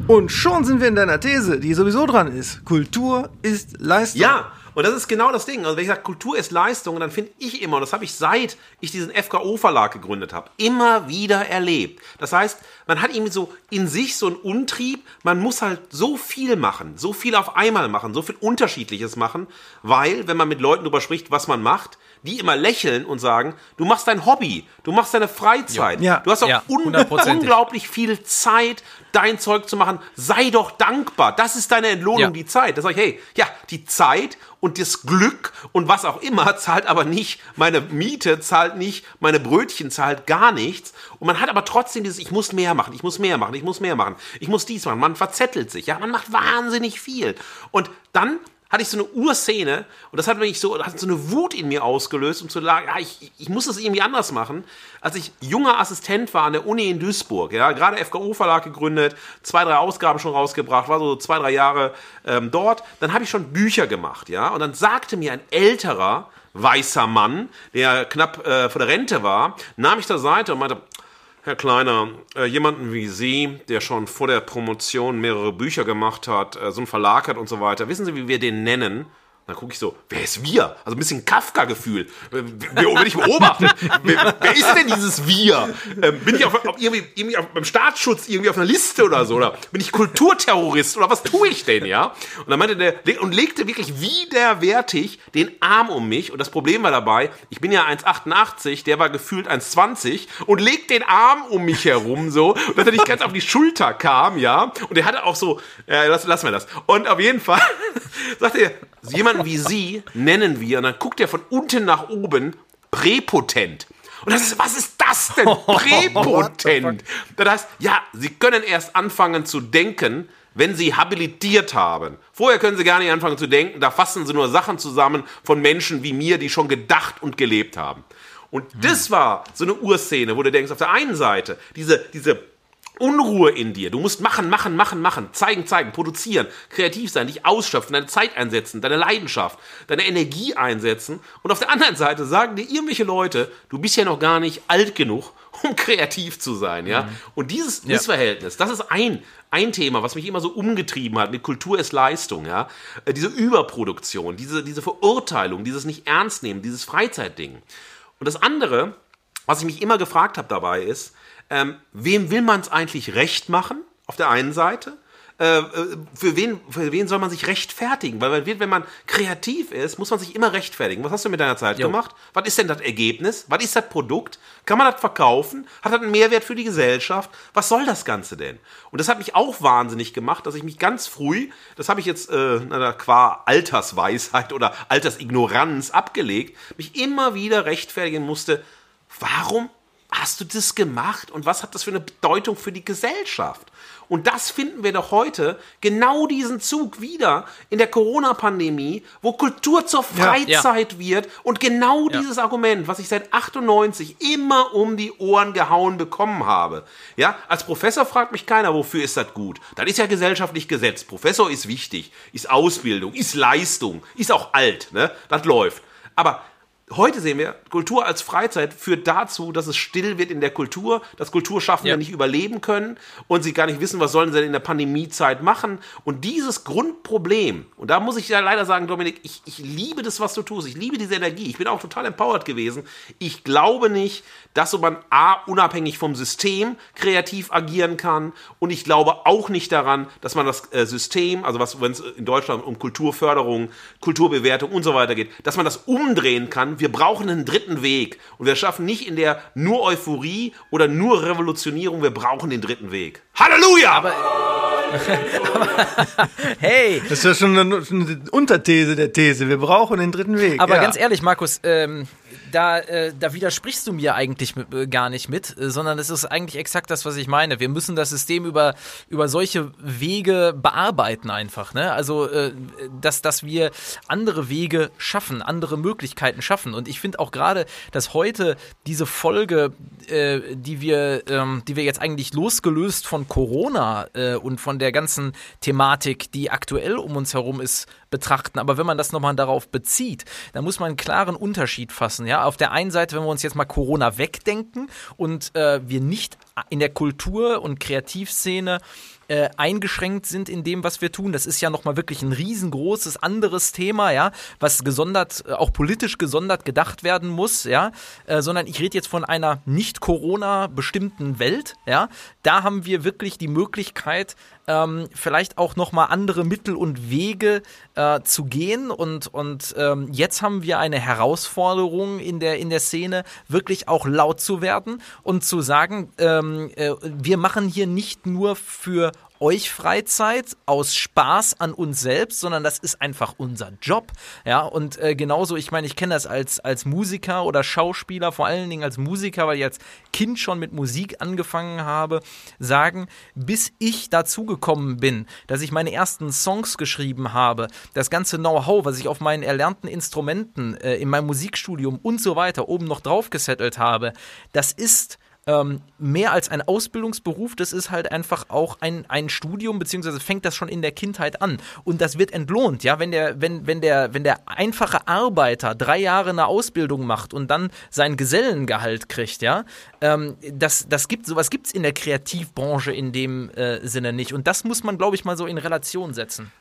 Und schon sind wir in deiner These, die sowieso dran ist. Kultur ist Leistung. Ja, und das ist genau das Ding. Also wenn ich sage, Kultur ist Leistung, dann finde ich immer, und das habe ich seit ich diesen FKO-Verlag gegründet habe, immer wieder erlebt. Das heißt, man hat irgendwie so in sich so einen Untrieb, man muss halt so viel machen, so viel auf einmal machen, so viel Unterschiedliches machen, weil, wenn man mit Leuten darüber spricht, was man macht, die immer lächeln und sagen, du machst dein Hobby, du machst deine Freizeit, Ja. du hast auch Ja, unglaublich viel Zeit, dein Zeug zu machen. Sei doch dankbar. Das ist deine Entlohnung, Ja. die Zeit. Da sage ich, hey, ja, die Zeit und das Glück und was auch immer zahlt aber nicht meine Miete, zahlt nicht meine Brötchen, zahlt gar nichts. Und man hat aber trotzdem dieses, ich muss mehr machen, ich muss mehr machen, ich muss mehr machen, ich muss dies machen. Man verzettelt sich, ja, man macht wahnsinnig viel. Und dann hatte ich so eine Urszene und das hat mich so, hat so eine Wut in mir ausgelöst, um zu sagen, ja, ich, ich muss das irgendwie anders machen. Als ich junger Assistent war an der Uni in Duisburg, ja, gerade FKO-Verlag gegründet, zwei, drei Ausgaben schon rausgebracht, war so zwei, drei Jahre ähm, dort, dann habe ich schon Bücher gemacht, ja, und dann sagte mir ein älterer, weißer Mann, der knapp äh, vor der Rente war, nahm mich zur Seite und meinte, Herr Kleiner, äh, jemanden wie Sie, der schon vor der Promotion mehrere Bücher gemacht hat, äh, so einen Verlag hat und so weiter, wissen Sie, wie wir den nennen? Dann gucke ich so, wer ist wir? Also ein bisschen Kafka-Gefühl. Bin ich beobachtet? wer, wer ist denn dieses Wir? Ähm, bin ich auf, auf irgendwie, irgendwie auf, beim Staatsschutz irgendwie auf einer Liste oder so? Oder bin ich Kulturterrorist? Oder was tue ich denn, ja? Und dann meinte der, und legte wirklich widerwärtig den Arm um mich. Und das Problem war dabei, ich bin ja 1,88, der war gefühlt 1,20 und legt den Arm um mich herum so, dass er nicht ganz auf die Schulter kam, ja? Und er hatte auch so, äh, lass, lassen wir das. Und auf jeden Fall sagte er, jemanden wie Sie nennen wir, und dann guckt er von unten nach oben, präpotent. Und das ist, was ist das denn? Präpotent. Das heißt, ja, Sie können erst anfangen zu denken, wenn Sie habilitiert haben. Vorher können Sie gar nicht anfangen zu denken, da fassen Sie nur Sachen zusammen von Menschen wie mir, die schon gedacht und gelebt haben. Und das war so eine Urszene, wo du denkst, auf der einen Seite, diese, diese Unruhe in dir. Du musst machen, machen, machen, machen, zeigen, zeigen, produzieren, kreativ sein, dich ausschöpfen, deine Zeit einsetzen, deine Leidenschaft, deine Energie einsetzen. Und auf der anderen Seite sagen dir irgendwelche Leute, du bist ja noch gar nicht alt genug, um kreativ zu sein, ja. Und dieses Missverhältnis, das ist ein, ein Thema, was mich immer so umgetrieben hat mit Kultur ist Leistung, ja. Äh, Diese Überproduktion, diese, diese Verurteilung, dieses nicht ernst nehmen, dieses Freizeitding. Und das andere, was ich mich immer gefragt habe dabei ist, ähm, wem will man es eigentlich recht machen? Auf der einen Seite. Äh, äh, für, wen, für wen soll man sich rechtfertigen? Weil man wird, wenn man kreativ ist, muss man sich immer rechtfertigen. Was hast du mit deiner Zeit Jo. gemacht? Was ist denn das Ergebnis? Was ist das Produkt? Kann man das verkaufen? Hat das einen Mehrwert für die Gesellschaft? Was soll das Ganze denn? Und das hat mich auch wahnsinnig gemacht, dass ich mich ganz früh, das habe ich jetzt äh, qua Altersweisheit oder Altersignoranz abgelegt, mich immer wieder rechtfertigen musste, warum hast du das gemacht und was hat das für eine Bedeutung für die Gesellschaft? Und das finden wir doch heute, genau diesen Zug wieder in der Corona-Pandemie, wo Kultur zur Freizeit ja. wird und genau ja. dieses Argument, was ich seit 98 immer um die Ohren gehauen bekommen habe. Ja, als Professor fragt mich keiner, wofür ist das gut? Das ist ja gesellschaftlich gesetzt. Professor ist wichtig, ist Ausbildung, ist Leistung, ist auch alt, ne? Das läuft. Aber heute sehen wir, Kultur als Freizeit führt dazu, dass es still wird in der Kultur, dass Kulturschaffende ja. nicht überleben können und sie gar nicht wissen, was sollen sie denn in der Pandemiezeit machen. Und dieses Grundproblem, und da muss ich ja leider sagen, Dominik, ich, ich liebe das, was du tust. Ich liebe diese Energie. Ich bin auch total empowered gewesen. Ich glaube nicht, dass man A, unabhängig vom System kreativ agieren kann. Und ich glaube auch nicht daran, dass man das äh, System, also was, wenn es in Deutschland um Kulturförderung, Kulturbewertung und so weiter geht, dass man das umdrehen kann. Wir brauchen einen dritten Weg. Und wir schaffen nicht in der nur Euphorie oder nur Revolutionierung, wir brauchen den dritten Weg. Halleluja! Aber, aber hey! Das ist ja schon eine, eine, Unterthese der These. Wir brauchen den dritten Weg. Aber ja. ganz ehrlich, Markus, ähm, da, äh, da widersprichst du mir eigentlich äh, gar nicht mit, äh, sondern es ist eigentlich exakt das, was ich meine. Wir müssen das System über, über solche Wege bearbeiten einfach. Ne? Also, äh, dass, dass wir andere Wege schaffen, andere Möglichkeiten schaffen. Und ich finde auch gerade, dass heute diese Folge, äh, die, wir, ähm, die wir jetzt eigentlich losgelöst von Corona äh, und von der ganzen Thematik, die aktuell um uns herum ist, betrachten. Aber wenn man das nochmal darauf bezieht, dann muss man einen klaren Unterschied fassen. Ja, auf der einen Seite, wenn wir uns jetzt mal Corona wegdenken und äh, wir nicht in der Kultur- und Kreativszene äh, eingeschränkt sind in dem, was wir tun. Das ist ja nochmal wirklich ein riesengroßes anderes Thema, ja, was gesondert, äh, auch politisch gesondert gedacht werden muss, ja, äh, sondern ich rede jetzt von einer nicht Corona bestimmten Welt, ja. Da haben wir wirklich die Möglichkeit, ähm, vielleicht auch nochmal andere Mittel und Wege äh, zu gehen. Und, und ähm, jetzt haben wir eine Herausforderung in der, in der Szene, wirklich auch laut zu werden und zu sagen, ähm, äh, wir machen hier nicht nur für euch Freizeit aus Spaß an uns selbst, sondern das ist einfach unser Job. Ja, und äh, genauso, ich meine, ich kenne das als, als Musiker oder Schauspieler, vor allen Dingen als Musiker, weil ich als Kind schon mit Musik angefangen habe, sagen, bis ich dazu gekommen bin, dass ich meine ersten Songs geschrieben habe, das ganze Know-how, was ich auf meinen erlernten Instrumenten äh, in meinem Musikstudium und so weiter oben noch drauf gesettelt habe, das ist ähm, mehr als ein Ausbildungsberuf, das ist halt einfach auch ein, ein Studium, beziehungsweise fängt das schon in der Kindheit an. Und das wird entlohnt, ja, wenn der, wenn, wenn der, wenn der einfache Arbeiter drei Jahre eine Ausbildung macht und dann sein Gesellengehalt kriegt, ja, ähm, das, das gibt, sowas gibt es in der Kreativbranche in dem äh, Sinne nicht. Und das muss man, glaube ich, mal so in Relation setzen.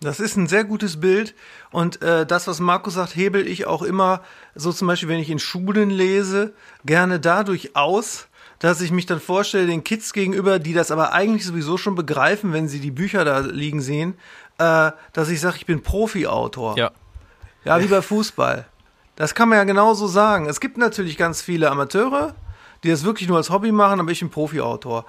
Das ist ein sehr gutes Bild und äh, das, was Markus sagt, hebel ich auch immer, so zum Beispiel, wenn ich in Schulen lese, gerne dadurch aus, dass ich mich dann vorstelle, den Kids gegenüber, die das aber eigentlich sowieso schon begreifen, wenn sie die Bücher da liegen sehen, äh, dass ich sage, ich bin Profi-Autor. Ja. Ja, wie bei Fußball. Das kann man ja genauso sagen. Es gibt natürlich ganz viele Amateure, die das wirklich nur als Hobby machen, aber ich bin Profi-Autor.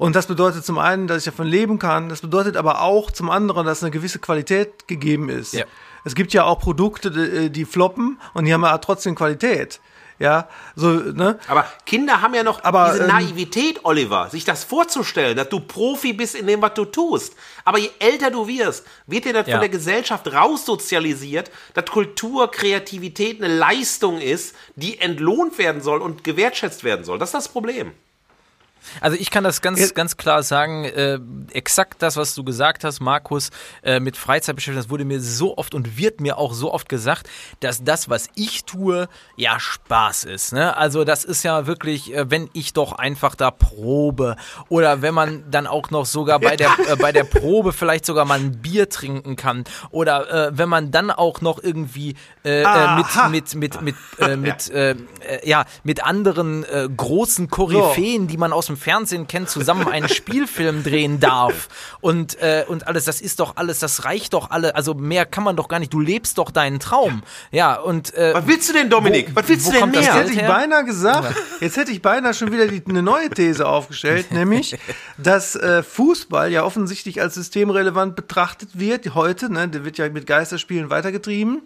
Und das bedeutet zum einen, dass ich davon leben kann. Das bedeutet aber auch zum anderen, dass eine gewisse Qualität gegeben ist. Ja. Es gibt ja auch Produkte, die, die floppen und die haben ja trotzdem Qualität. Ja, so, ne? Aber Kinder haben ja noch aber, diese ähm, Naivität, Oliver, sich das vorzustellen, dass du Profi bist in dem, was du tust. Aber je älter du wirst, wird dir das ja. von der Gesellschaft raussozialisiert, dass Kultur, Kreativität eine Leistung ist, die entlohnt werden soll und gewertschätzt werden soll. Das ist das Problem. Also ich kann das ganz, ganz klar sagen, äh, exakt das, was du gesagt hast, Markus, äh, mit Freizeitbeschäftigung, das wurde mir so oft und wird mir auch so oft gesagt, dass das, was ich tue, ja Spaß ist. Ne? Also das ist ja wirklich, äh, wenn ich doch einfach da probe oder wenn man dann auch noch sogar bei der, äh, bei der Probe vielleicht sogar mal ein Bier trinken kann oder äh, wenn man dann auch noch irgendwie äh, äh, mit, mit, mit, mit, äh, mit, äh, ja, mit anderen äh, großen Koryphäen, die man aus dem Fernsehen kennt, zusammen einen Spielfilm drehen darf. Und, äh, und alles, das ist doch alles, das reicht doch alle, also mehr kann man doch gar nicht, du lebst doch deinen Traum. Ja, und äh, Was willst du denn, Dominik? Wo, Was willst du denn mehr? Jetzt hätte ich beinahe gesagt, jetzt hätte ich beinahe schon wieder die, eine neue These aufgestellt, nämlich, dass äh, Fußball ja offensichtlich als systemrelevant betrachtet wird, heute, ne, der wird ja mit Geisterspielen weitergetrieben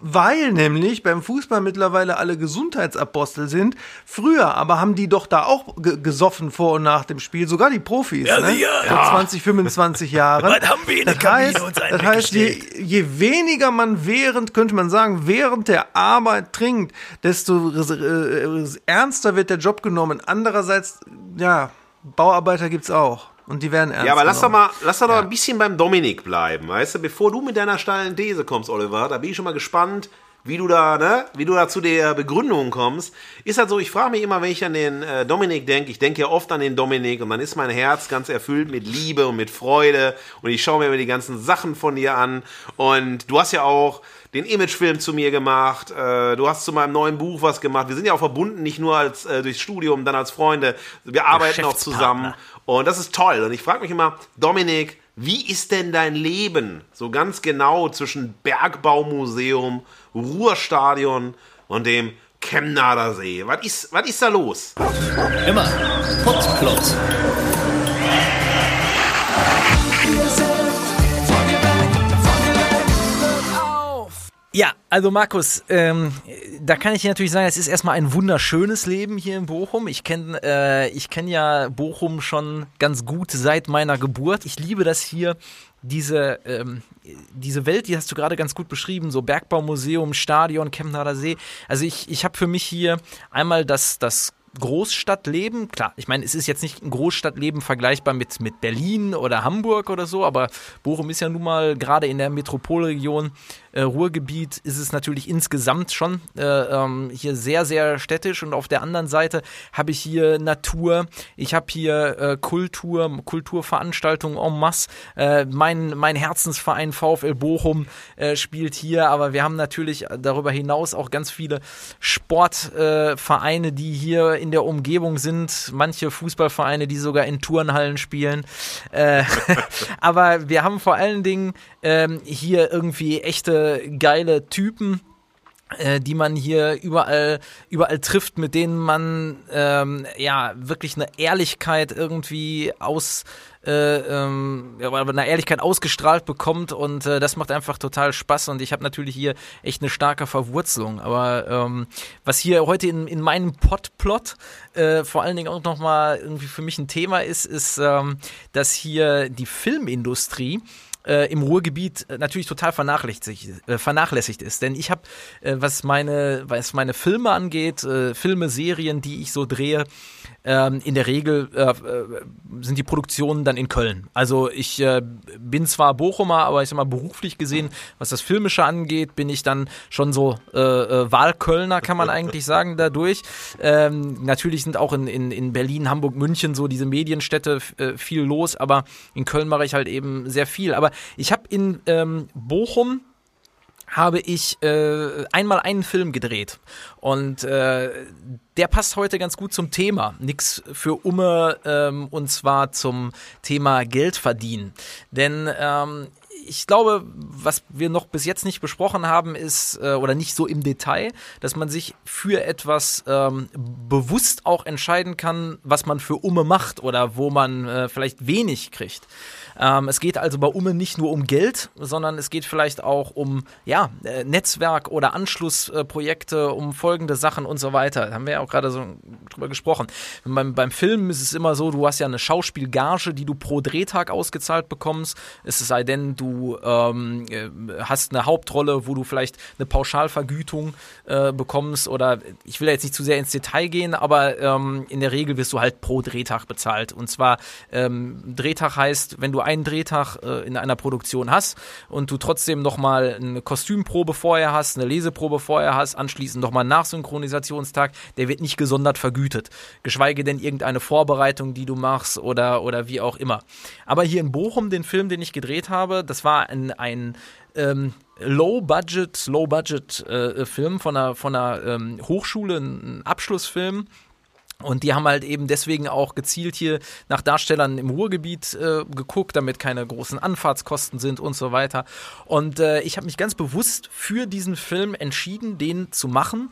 weil nämlich beim Fußball mittlerweile alle Gesundheitsapostel sind. Früher aber haben die doch da auch gesoffen vor und nach dem Spiel, sogar die Profis, ja, ne? ja, vor 20, 25 Jahren. Was haben wir in das heißt, das heißt je, je weniger man während, könnte man sagen, während der Arbeit trinkt, desto äh, ernster wird der Job genommen. Andererseits, ja, Bauarbeiter gibt's auch. Und die werden ernst Ja, aber lass doch mal, lass doch ja. ein bisschen beim Dominik bleiben, weißt du? Bevor du mit deiner steilen These kommst, Oliver, da bin ich schon mal gespannt, wie du da, ne, wie du da zu der Begründung kommst. Ist halt so, ich frage mich immer, wenn ich an den äh, Dominik denke, ich denke ja oft an den Dominik und dann ist mein Herz ganz erfüllt mit Liebe und mit Freude und ich schaue mir immer die ganzen Sachen von dir an und du hast ja auch den Imagefilm zu mir gemacht, äh, du hast zu meinem neuen Buch was gemacht. Wir sind ja auch verbunden, nicht nur als äh, durchs Studium, dann als Freunde. Wir arbeiten auch zusammen und das ist toll. Und ich frage mich immer, Dominik, wie ist denn dein Leben so ganz genau zwischen Bergbaumuseum, Ruhrstadion und dem Chemnader See? Was ist, was ist da los? Immer Potplot. Ja, also Markus, ähm, da kann ich dir natürlich sagen, es ist erstmal ein wunderschönes Leben hier in Bochum. Ich kenne äh, kenn ja Bochum schon ganz gut seit meiner Geburt. Ich liebe das hier, diese, ähm, diese Welt, die hast du gerade ganz gut beschrieben, so Bergbaumuseum, Stadion, Chemnader See. Also ich, ich habe für mich hier einmal das, das Großstadtleben, klar, ich meine, es ist jetzt nicht ein Großstadtleben vergleichbar mit, mit Berlin oder Hamburg oder so, aber Bochum ist ja nun mal gerade in der Metropolregion äh, Ruhrgebiet ist es natürlich insgesamt schon äh, ähm, hier sehr, sehr städtisch und auf der anderen Seite habe ich hier Natur, ich habe hier äh, Kultur, Kulturveranstaltungen en masse. Äh, mein, mein Herzensverein VfL Bochum äh, spielt hier, aber wir haben natürlich darüber hinaus auch ganz viele Sportvereine, die hier in der Umgebung sind, manche Fußballvereine, die sogar in Turnhallen spielen. Äh, aber wir haben vor allen Dingen ähm, hier irgendwie echte geile Typen, äh, die man hier überall, überall trifft, mit denen man ähm, ja wirklich eine Ehrlichkeit irgendwie aus äh, ähm, eine Ehrlichkeit ausgestrahlt bekommt und äh, das macht einfach total Spaß und ich habe natürlich hier echt eine starke Verwurzelung. Aber ähm, was hier heute in, in meinem Podplot äh, vor allen Dingen auch nochmal irgendwie für mich ein Thema ist, ist, ähm, dass hier die Filmindustrie äh, im Ruhrgebiet äh, natürlich total vernachlässigt, äh, vernachlässigt ist. Denn ich habe, äh, was meine, was meine Filme angeht, äh, Filme, Serien, die ich so drehe, ähm, in der Regel äh, äh, sind die Produktionen dann in Köln. Also ich äh, bin zwar Bochumer, aber ich sag mal beruflich gesehen, was das Filmische angeht, bin ich dann schon so äh, äh, Wahlkölner, kann man eigentlich sagen, dadurch. Ähm, natürlich sind auch in, in, in Berlin, Hamburg, München so diese Medienstädte äh, viel los, aber in Köln mache ich halt eben sehr viel. Aber ich habe in ähm, Bochum habe ich äh, einmal einen Film gedreht. Und äh, der passt heute ganz gut zum Thema. Nix für Umme ähm, und zwar zum Thema Geld verdienen. Denn ähm, ich glaube, was wir noch bis jetzt nicht besprochen haben, ist, äh, oder nicht so im Detail, dass man sich für etwas ähm, bewusst auch entscheiden kann, was man für Umme macht oder wo man äh, vielleicht wenig kriegt. Ähm, es geht also bei Umme nicht nur um Geld, sondern es geht vielleicht auch um ja, äh, Netzwerk oder Anschlussprojekte, um folgende Sachen und so weiter. Da haben wir ja auch gerade so drüber gesprochen. Beim, beim Film ist es immer so, du hast ja eine Schauspielgage, die du pro Drehtag ausgezahlt bekommst. Es sei denn, du ähm, äh, hast eine Hauptrolle, wo du vielleicht eine Pauschalvergütung äh, bekommst oder ich will jetzt nicht zu sehr ins Detail gehen, aber ähm, in der Regel wirst du halt pro Drehtag bezahlt. Und zwar ähm, Drehtag heißt, wenn du einen Drehtag äh, in einer Produktion hast und du trotzdem nochmal eine Kostümprobe vorher hast, eine Leseprobe vorher hast, anschließend nochmal einen Nachsynchronisationstag, der wird nicht gesondert vergütet. Geschweige denn irgendeine Vorbereitung, die du machst oder, oder wie auch immer. Aber hier in Bochum, den Film, den ich gedreht habe, das war ein, ein ähm, Low-Budget, Low-Budget-Film äh, von einer, von einer ähm, Hochschule, ein Abschlussfilm und die haben halt eben deswegen auch gezielt hier nach Darstellern im Ruhrgebiet äh, geguckt, damit keine großen Anfahrtskosten sind und so weiter. Und äh, ich habe mich ganz bewusst für diesen Film entschieden, den zu machen,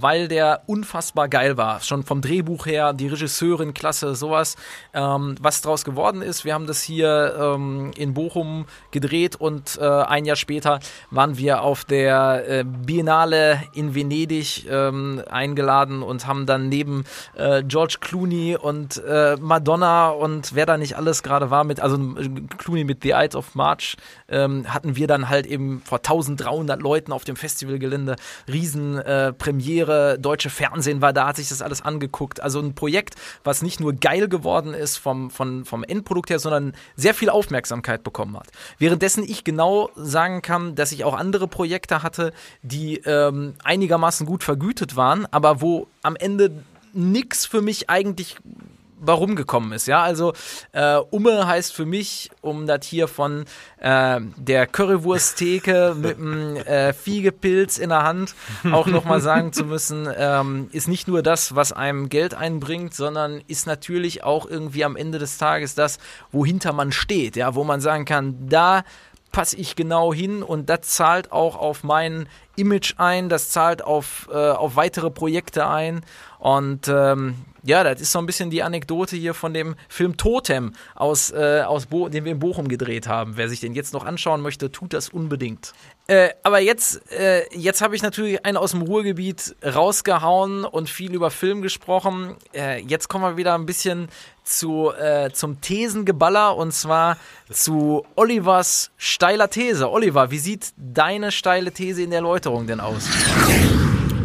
weil der unfassbar geil war. Schon vom Drehbuch her, die Regisseurin, klasse, sowas. Ähm, was draus geworden ist, wir haben das hier ähm, in Bochum gedreht und äh, ein Jahr später waren wir auf der äh, Biennale in Venedig ähm, eingeladen und haben dann neben äh, George Clooney und äh, Madonna und wer da nicht alles gerade war, mit, also Clooney mit The Ides of March, ähm, hatten wir dann halt eben vor 1300 Leuten auf dem Festivalgelände Riesenpremiere, äh, deutsche Fernsehen war da, hat sich das alles angeguckt. Also ein Projekt, was nicht nur geil geworden ist vom, vom, vom Endprodukt her, sondern sehr viel Aufmerksamkeit bekommen hat. Währenddessen ich genau sagen kann, dass ich auch andere Projekte hatte, die ähm, einigermaßen gut vergütet waren, aber wo am Ende nichts für mich eigentlich warum gekommen ist. Ja, also äh, Umme heißt für mich, um das hier von äh, der Currywursttheke mit einem äh, Fiegepilz in der Hand auch nochmal sagen zu müssen, ähm, ist nicht nur das, was einem Geld einbringt, sondern ist natürlich auch irgendwie am Ende des Tages das, wohinter man steht, ja, wo man sagen kann, da passe ich genau hin und das zahlt auch auf mein Image ein, das zahlt auf, äh, auf weitere Projekte ein und ähm, ja, das ist so ein bisschen die Anekdote hier von dem Film Totem, aus, äh, aus Bo den wir in Bochum gedreht haben. Wer sich den jetzt noch anschauen möchte, tut das unbedingt. Äh, aber jetzt, äh, jetzt habe ich natürlich einen aus dem Ruhrgebiet rausgehauen und viel über Film gesprochen. Äh, jetzt kommen wir wieder ein bisschen zu, äh, zum Thesengeballer und zwar zu Olivers steiler These. Oliver, wie sieht deine steile These in der Erläuterung denn aus?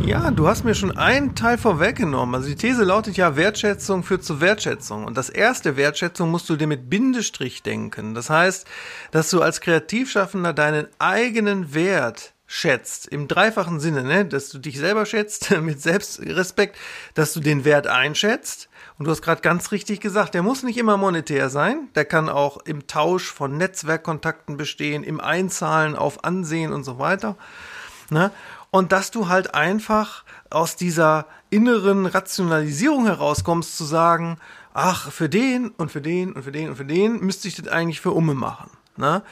Ja, du hast mir schon einen Teil vorweggenommen. Also die These lautet ja, Wertschätzung führt zu Wertschätzung. Und das erste Wertschätzung musst du dir mit Bindestrich denken. Das heißt, dass du als Kreativschaffender deinen eigenen Wert schätzt, im dreifachen Sinne, ne? dass du dich selber schätzt, mit Selbstrespekt, dass du den Wert einschätzt. Und du hast gerade ganz richtig gesagt, der muss nicht immer monetär sein, der kann auch im Tausch von Netzwerkkontakten bestehen, im Einzahlen auf Ansehen und so weiter. Ne? Und dass du halt einfach aus dieser inneren Rationalisierung herauskommst, zu sagen, ach, für den und für den und für den und für den müsste ich das eigentlich für Umme machen. Ne?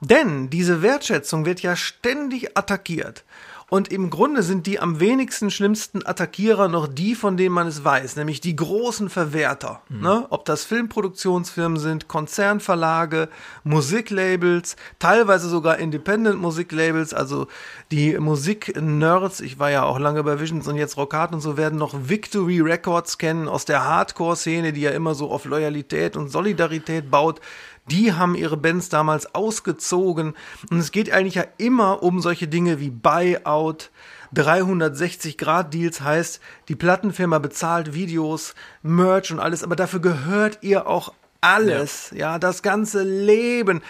Denn diese Wertschätzung wird ja ständig attackiert. Und im Grunde sind die am wenigsten schlimmsten Attackierer noch die, von denen man es weiß, nämlich die großen Verwerter. Mhm. Ne? Ob das Filmproduktionsfirmen sind, Konzernverlage, Musiklabels, teilweise sogar Independent-Musiklabels, also die Musik-Nerds, ich war ja auch lange bei Visions und jetzt Rockhard und so, werden noch Victory Records kennen aus der Hardcore-Szene, die ja immer so auf Loyalität und Solidarität baut die haben ihre Bands damals ausgezogen. Und es geht eigentlich ja immer um solche Dinge wie Buyout, 360-Grad-Deals heißt, die Plattenfirma bezahlt Videos, Merch und alles, aber dafür gehört ihr auch alles, ja, ja das ganze Leben.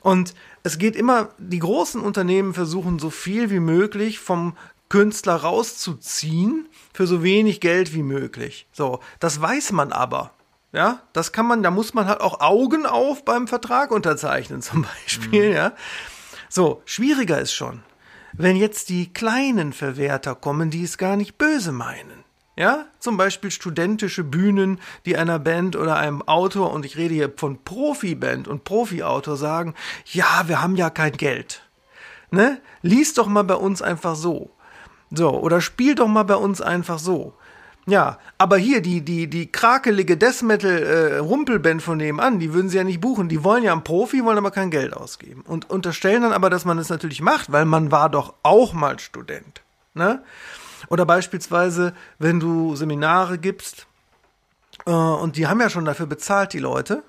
Und es geht immer, die großen Unternehmen versuchen so viel wie möglich vom Künstler rauszuziehen für so wenig Geld wie möglich. So, das weiß man aber. Ja, das kann man, da muss man halt auch Augen auf beim Vertrag unterzeichnen, zum Beispiel, mhm. ja. So, schwieriger ist schon, wenn jetzt die kleinen Verwerter kommen, die es gar nicht böse meinen. Ja, zum Beispiel studentische Bühnen, die einer Band oder einem Autor, und ich rede hier von Profiband und Profiautor, sagen, ja, wir haben ja kein Geld. Ne? Lies doch mal bei uns einfach so. So, oder spiel doch mal bei uns einfach so. Ja, aber hier die, die, die krakelige Death Metal äh, Rumpelband von nebenan, die würden sie ja nicht buchen. Die wollen ja einen Profi, wollen aber kein Geld ausgeben. Und unterstellen dann aber, dass man es das natürlich macht, weil man war doch auch mal Student. Ne? Oder beispielsweise, wenn du Seminare gibst, äh, und die haben ja schon dafür bezahlt, die Leute.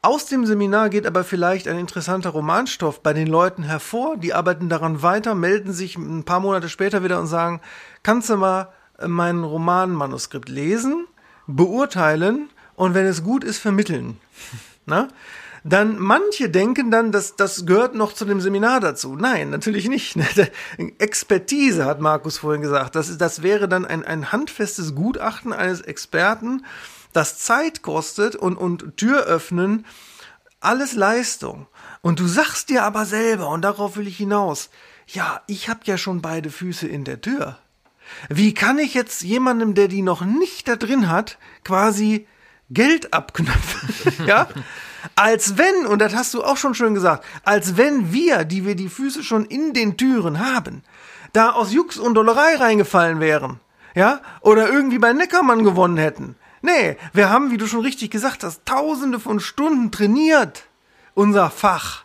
Aus dem Seminar geht aber vielleicht ein interessanter Romanstoff bei den Leuten hervor. Die arbeiten daran weiter, melden sich ein paar Monate später wieder und sagen, kannst du mal mein Romanmanuskript lesen, beurteilen und wenn es gut ist, vermitteln. Na? Dann manche denken dann, dass das gehört noch zu dem Seminar dazu. Nein, natürlich nicht. Expertise hat Markus vorhin gesagt. Das, das wäre dann ein, ein handfestes Gutachten eines Experten, das Zeit kostet und, und Tür öffnen, alles Leistung. Und du sagst dir aber selber, und darauf will ich hinaus, ja, ich habe ja schon beide Füße in der Tür. Wie kann ich jetzt jemandem, der die noch nicht da drin hat, quasi Geld abknöpfen? ja? Als wenn, und das hast du auch schon schön gesagt, als wenn wir, die wir die Füße schon in den Türen haben, da aus Jux und Dollerei reingefallen wären. Ja? Oder irgendwie bei Neckermann gewonnen hätten. Nee, wir haben, wie du schon richtig gesagt hast, tausende von Stunden trainiert. Unser Fach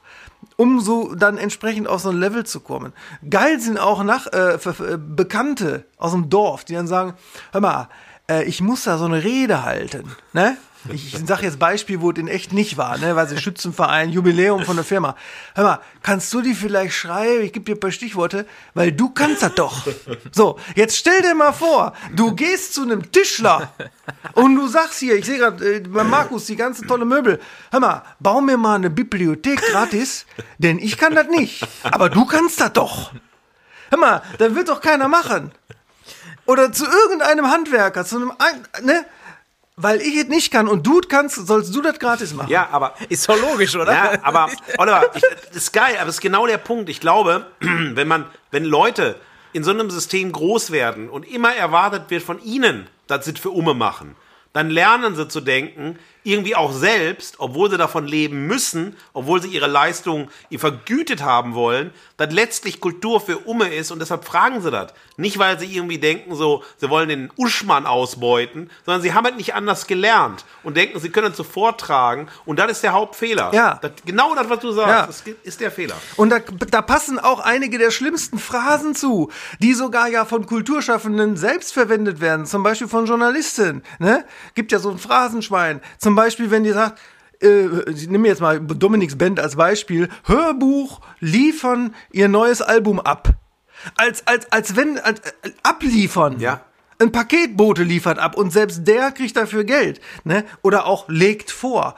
um so dann entsprechend auf so ein Level zu kommen. Geil sind auch nach äh, Bekannte aus dem Dorf, die dann sagen, hör mal, äh, ich muss da so eine Rede halten, ne? Ich sage jetzt Beispiel, wo es in echt nicht war, ne? weil sie Schützenverein, Jubiläum von der Firma. Hör mal, kannst du die vielleicht schreiben? Ich gebe dir ein paar Stichworte, weil du kannst das doch. So, jetzt stell dir mal vor, du gehst zu einem Tischler und du sagst hier, ich sehe gerade äh, bei Markus die ganze tolle Möbel. Hör mal, bau mir mal eine Bibliothek gratis, denn ich kann das nicht. Aber du kannst das doch. Hör mal, dann wird doch keiner machen. Oder zu irgendeinem Handwerker, zu einem, ne? Weil ich es nicht kann und du es kannst, sollst du das gratis machen. Ja, aber. Ist doch logisch, oder? Ja, aber, Oliver, ich, das ist geil, aber ist genau der Punkt. Ich glaube, wenn man, wenn Leute in so einem System groß werden und immer erwartet wird von ihnen, dass sie es für Umme machen, dann lernen sie zu denken, irgendwie auch selbst, obwohl sie davon leben müssen, obwohl sie ihre Leistung ihr vergütet haben wollen, dass letztlich Kultur für Umme ist und deshalb fragen sie das. Nicht, weil sie irgendwie denken, so, sie wollen den Uschmann ausbeuten, sondern sie haben halt nicht anders gelernt und denken, sie können es so vortragen und das ist der Hauptfehler. Ja. Das, genau das, was du sagst, ja. das ist der Fehler. Und da, da passen auch einige der schlimmsten Phrasen zu, die sogar ja von Kulturschaffenden selbst verwendet werden, zum Beispiel von Journalisten. Ne? Gibt ja so ein Phrasenschwein. Zum Beispiel, wenn die sagt, äh, ich nehme jetzt mal Dominiks Band als Beispiel, Hörbuch liefern ihr neues Album ab. Als, als, als wenn, als, äh, abliefern. Ja. Ein Paketbote liefert ab und selbst der kriegt dafür Geld. Ne? Oder auch legt vor.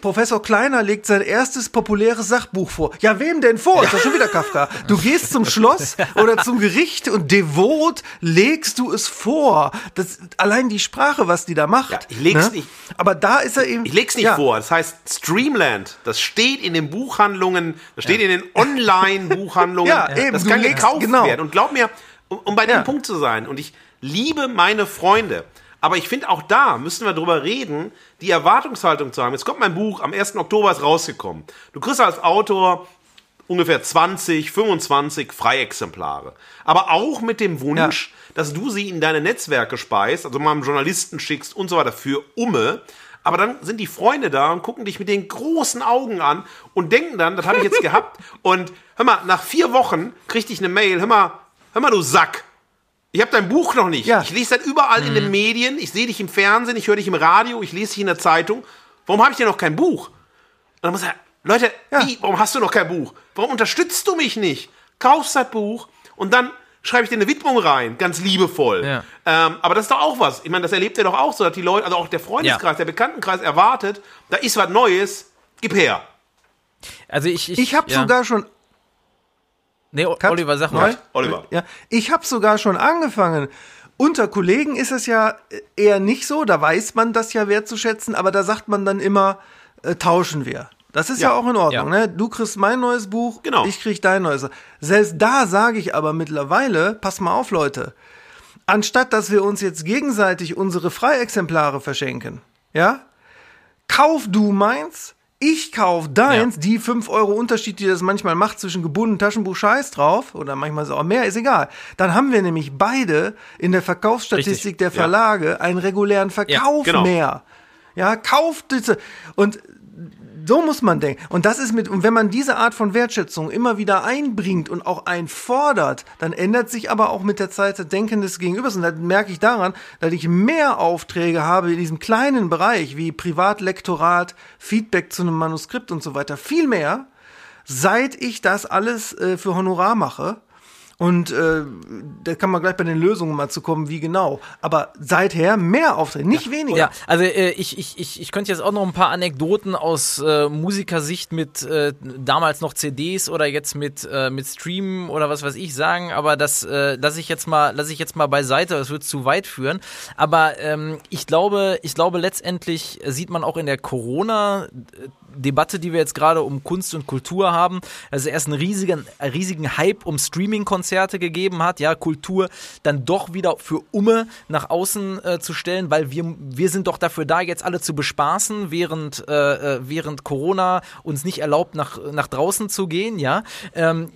Professor Kleiner legt sein erstes populäres Sachbuch vor. Ja, wem denn vor? Ist doch schon wieder Kafka. Du gehst zum Schloss oder zum Gericht und devot legst du es vor. Das, allein die Sprache, was die da macht. Ja, ich leg's ne? nicht. Aber da ist er eben. Ich leg's nicht ja. vor. Das heißt Streamland. Das steht in den Buchhandlungen. Das steht ja. in den Online-Buchhandlungen. ja, eben. Das kann gekauft genau. werden. Und glaub mir, um, um bei dem Punkt zu sein, und ich liebe meine Freunde. Aber ich finde, auch da müssen wir drüber reden, die Erwartungshaltung zu haben. Jetzt kommt mein Buch, am 1. Oktober ist rausgekommen. Du kriegst als Autor ungefähr 20, 25 Freiexemplare. Aber auch mit dem Wunsch, ja. dass du sie in deine Netzwerke speist, also mal einem Journalisten schickst und so weiter für Umme. Aber dann sind die Freunde da und gucken dich mit den großen Augen an und denken dann, das habe ich jetzt gehabt. Und hör mal, nach vier Wochen kriegte ich eine Mail, hör mal, hör mal, du Sack. Ich habe dein Buch noch nicht. Ja. Ich lese das überall mhm. in den mhm. Medien. Ich sehe dich im Fernsehen, ich höre dich im Radio, ich lese dich in der Zeitung. Warum habe ich denn noch kein Buch? Und dann muss er, Leute, ja. wie, warum hast du noch kein Buch? Warum unterstützt du mich nicht? Kaufst das Buch und dann schreibe ich dir eine Widmung rein, ganz liebevoll. Ja. Ähm, aber das ist doch auch was. Ich meine, das erlebt ihr doch auch so, dass die Leute, also auch der Freundeskreis, der Bekanntenkreis erwartet, da ist was Neues, gib her. Also ich, ich, ich habe sogar schon Nee, Cut. Oliver, sag mal. Oliver. Ja, ich habe sogar schon angefangen. Unter Kollegen ist es ja eher nicht so, da weiß man das ja wertzuschätzen, aber da sagt man dann immer, äh, tauschen wir. Das ist ja, ja auch in Ordnung. Ja. Ne? Du kriegst mein neues Buch, genau. ich krieg dein neues. Selbst da sage ich aber mittlerweile, pass mal auf, Leute. Anstatt dass wir uns jetzt gegenseitig unsere Freiexemplare verschenken, ja, kauf du meins, ich kauf deins, ja. die 5 Euro Unterschied, die das manchmal macht zwischen gebundenem Taschenbuch Scheiß drauf, oder manchmal ist es auch mehr, ist egal. Dann haben wir nämlich beide in der Verkaufsstatistik Richtig. der Verlage ja. einen regulären Verkauf ja, genau. mehr. Ja, kauft diese. Und so muss man denken. Und das ist mit, und wenn man diese Art von Wertschätzung immer wieder einbringt und auch einfordert, dann ändert sich aber auch mit der Zeit das Denken des Gegenübers. Und dann merke ich daran, dass ich mehr Aufträge habe in diesem kleinen Bereich wie Privatlektorat, Feedback zu einem Manuskript und so weiter. Viel mehr, seit ich das alles äh, für Honorar mache und äh, da kann man gleich bei den Lösungen mal zu kommen, wie genau. Aber seither mehr Aufträge, nicht ja. weniger. Ja, also äh, ich, ich, ich, ich könnte jetzt auch noch ein paar Anekdoten aus äh, Musikersicht mit äh, damals noch CDs oder jetzt mit, äh, mit Streamen oder was weiß ich sagen, aber das äh, lasse ich jetzt mal, lasse ich jetzt mal beiseite, das wird zu weit führen. Aber ähm, ich glaube, ich glaube letztendlich sieht man auch in der Corona Debatte, die wir jetzt gerade um Kunst und Kultur haben, also erst einen riesigen, riesigen Hype um Streaming-Konzerte gegeben hat, ja, Kultur dann doch wieder für Umme nach außen äh, zu stellen, weil wir, wir sind doch dafür da, jetzt alle zu bespaßen, während, äh, äh während Corona uns nicht erlaubt, nach, nach draußen zu gehen, ja. Ähm,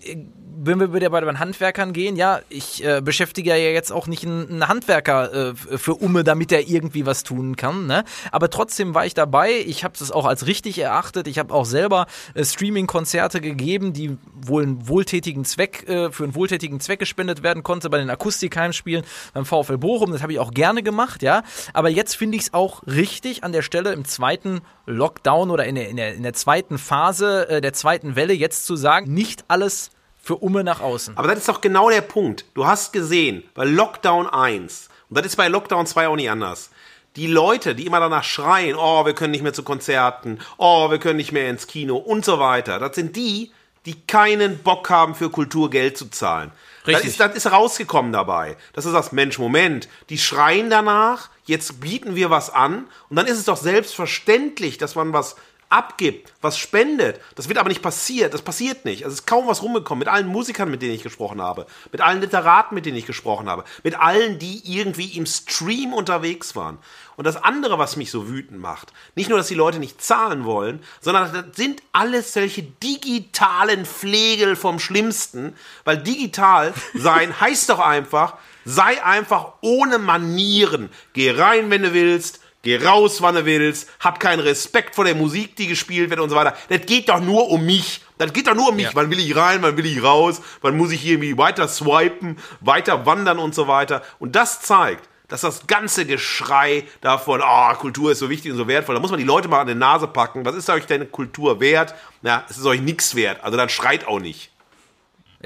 wenn wir wieder bei den Handwerkern gehen, ja, ich äh, beschäftige ja jetzt auch nicht einen, Handwerker äh, für Umme, damit er irgendwie was tun kann, ne? Aber trotzdem war ich dabei. Ich habe das auch als richtig erachtet. Ich habe auch selber äh, Streaming-Konzerte gegeben, die wohl einen wohltätigen Zweck, äh, für einen wohltätigen Zweck gespendet werden konnte bei den Akustikheimspielen beim VfL Bochum. Das habe ich auch gerne gemacht, ja. Aber jetzt finde ich es auch richtig an der Stelle im zweiten Lockdown oder in der, in der, in der zweiten Phase äh, der zweiten Welle jetzt zu sagen, nicht alles für Umme nach außen. Aber das ist doch genau der Punkt. Du hast gesehen, bei Lockdown 1, und das ist bei Lockdown 2 auch nicht anders, die Leute, die immer danach schreien, oh, wir können nicht mehr zu Konzerten, oh, wir können nicht mehr ins Kino und so weiter, das sind die, die keinen Bock haben, für Kultur Geld zu zahlen. Richtig. Das ist, das ist rausgekommen dabei. Das ist das Mensch, Moment. Die schreien danach, jetzt bieten wir was an und dann ist es doch selbstverständlich, dass man was abgibt, was spendet. Das wird aber nicht passiert. Das passiert nicht. Also es ist kaum was rumgekommen. Mit allen Musikern, mit denen ich gesprochen habe, mit allen Literaten, mit denen ich gesprochen habe, mit allen, die irgendwie im Stream unterwegs waren. Und das andere, was mich so wütend macht, nicht nur, dass die Leute nicht zahlen wollen, sondern das sind alles solche digitalen Pflegel vom Schlimmsten, weil digital sein heißt doch einfach, sei einfach ohne Manieren. Geh rein, wenn du willst, Geh raus, wann du willst, hab keinen Respekt vor der Musik, die gespielt wird und so weiter. Das geht doch nur um mich. Das geht doch nur um mich. Ja. Wann will ich rein, wann will ich raus, wann muss ich irgendwie weiter swipen, weiter wandern und so weiter. Und das zeigt, dass das ganze Geschrei davon, ah, Kultur ist so wichtig und so wertvoll, da muss man die Leute mal an die Nase packen. Was ist euch denn Kultur wert? Na, es ist euch nichts wert. Also dann schreit auch nicht.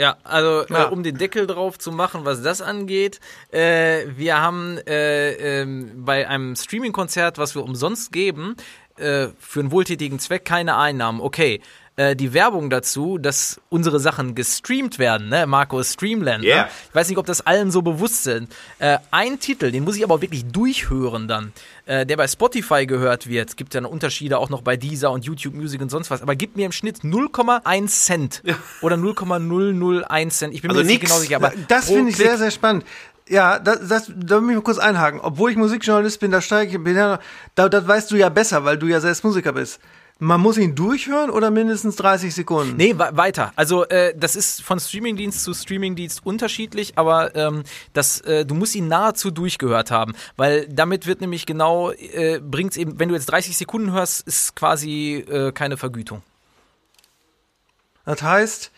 Ja, also Ja. Äh, um den Deckel drauf zu machen, was das angeht, äh, wir haben äh, ähm, bei einem Streaming-Konzert, was wir umsonst geben, äh, für einen wohltätigen Zweck keine Einnahmen. Okay. Äh, die Werbung dazu, dass unsere Sachen gestreamt werden, ne? Marco Streamland. Yeah. Ne? Ich weiß nicht, ob das allen so bewusst sind. Äh, ein Titel, den muss ich aber auch wirklich durchhören dann, äh, der bei Spotify gehört wird. Es gibt ja Unterschiede auch noch bei Deezer und YouTube Music und sonst was, aber gibt mir im Schnitt 0,1 Cent oder 0,001 Cent. Ich bin Also mir nicht genau sicher, aber das pro finde ich Klick- sehr, sehr spannend. Ja, das, das, da muss ich mal kurz einhaken. Obwohl ich Musikjournalist bin, da steige ich, bin ja, da, das weißt du ja besser, weil du ja selbst Musiker bist. Man muss ihn durchhören oder mindestens 30 Sekunden? Nee, weiter. Also äh, das ist von Streamingdienst zu Streamingdienst unterschiedlich, aber ähm, das, äh, du musst ihn nahezu durchgehört haben, weil damit wird nämlich genau, äh, bringt's eben, wenn du jetzt 30 Sekunden hörst, ist quasi äh, keine Vergütung. Das heißt,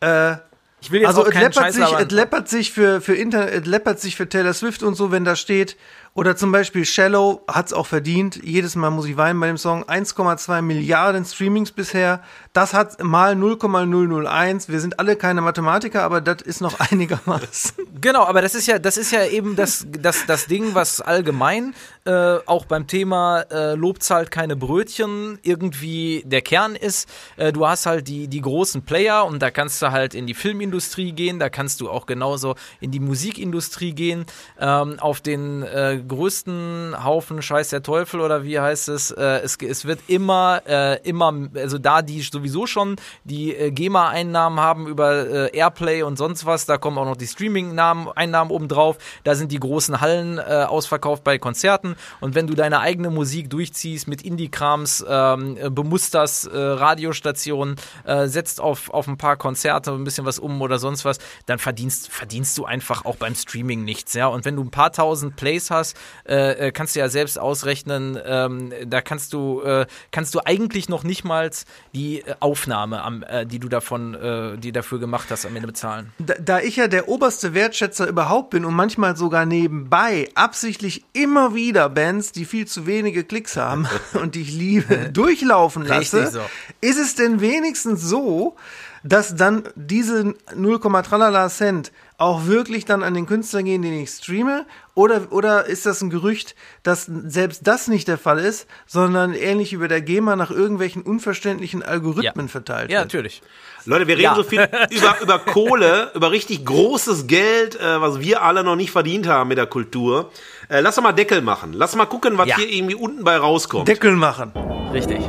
äh, Ich will jetzt also auch es läppert sich, es läppert sich für, für Internet, es läppert sich für Taylor Swift und so, wenn da steht, oder zum Beispiel Shallow hat's auch verdient. Jedes Mal muss ich weinen bei dem Song. 1,2 Milliarden Streamings bisher. Das hat mal 0,001. Wir sind alle keine Mathematiker, aber das ist noch einigermaßen. Genau, aber das ist ja, das ist ja eben das, das, das Ding, was allgemein äh, auch beim Thema äh, Lob zahlt keine Brötchen irgendwie der Kern ist. Äh, du hast halt die, die großen Player und da kannst du halt in die Filmindustrie gehen, da kannst du auch genauso in die Musikindustrie gehen. Ähm, auf den äh, größten Haufen Scheiß der Teufel oder wie heißt es? Äh, es, es wird immer, äh, immer, also da die sowieso schon die äh, GEMA-Einnahmen haben über äh, Airplay und sonst was, da kommen auch noch die Streaming-Einnahmen obendrauf. Da sind die großen Hallen äh, ausverkauft bei Konzerten. Und wenn du deine eigene Musik durchziehst mit Indie-Krams, ähm, äh, bemusterst Radiostationen, setzt auf, auf ein paar Konzerte ein bisschen was um oder sonst was, dann verdienst, verdienst du einfach auch beim Streaming nichts. Ja? Und wenn du ein paar tausend Plays hast, äh, kannst du ja selbst ausrechnen, ähm, da kannst du, äh, kannst du eigentlich noch nicht mal die Aufnahme, am, äh, die du davon, äh, die dafür gemacht hast, am Ende bezahlen. Da, da ich ja der oberste Wertschätzer überhaupt bin und manchmal sogar nebenbei absichtlich immer wieder Bands, die viel zu wenige Klicks haben und die ich liebe, durchlaufen lasse, so. ist es denn wenigstens so, dass dann diese 0, tralala Cent auch wirklich dann an den Künstler gehen, den ich streame? Oder, oder ist das ein Gerücht, dass selbst das nicht der Fall ist, sondern ähnlich bei der GEMA nach irgendwelchen unverständlichen Algorithmen verteilt Ja, wird? natürlich. Leute, wir reden Ja. so viel über, über Kohle, über richtig großes Geld, äh, was wir alle noch nicht verdient haben mit der Kultur. Äh, lass doch mal Deckel machen. Lass mal gucken, was Ja. hier irgendwie unten bei rauskommt. Deckel machen. Richtig.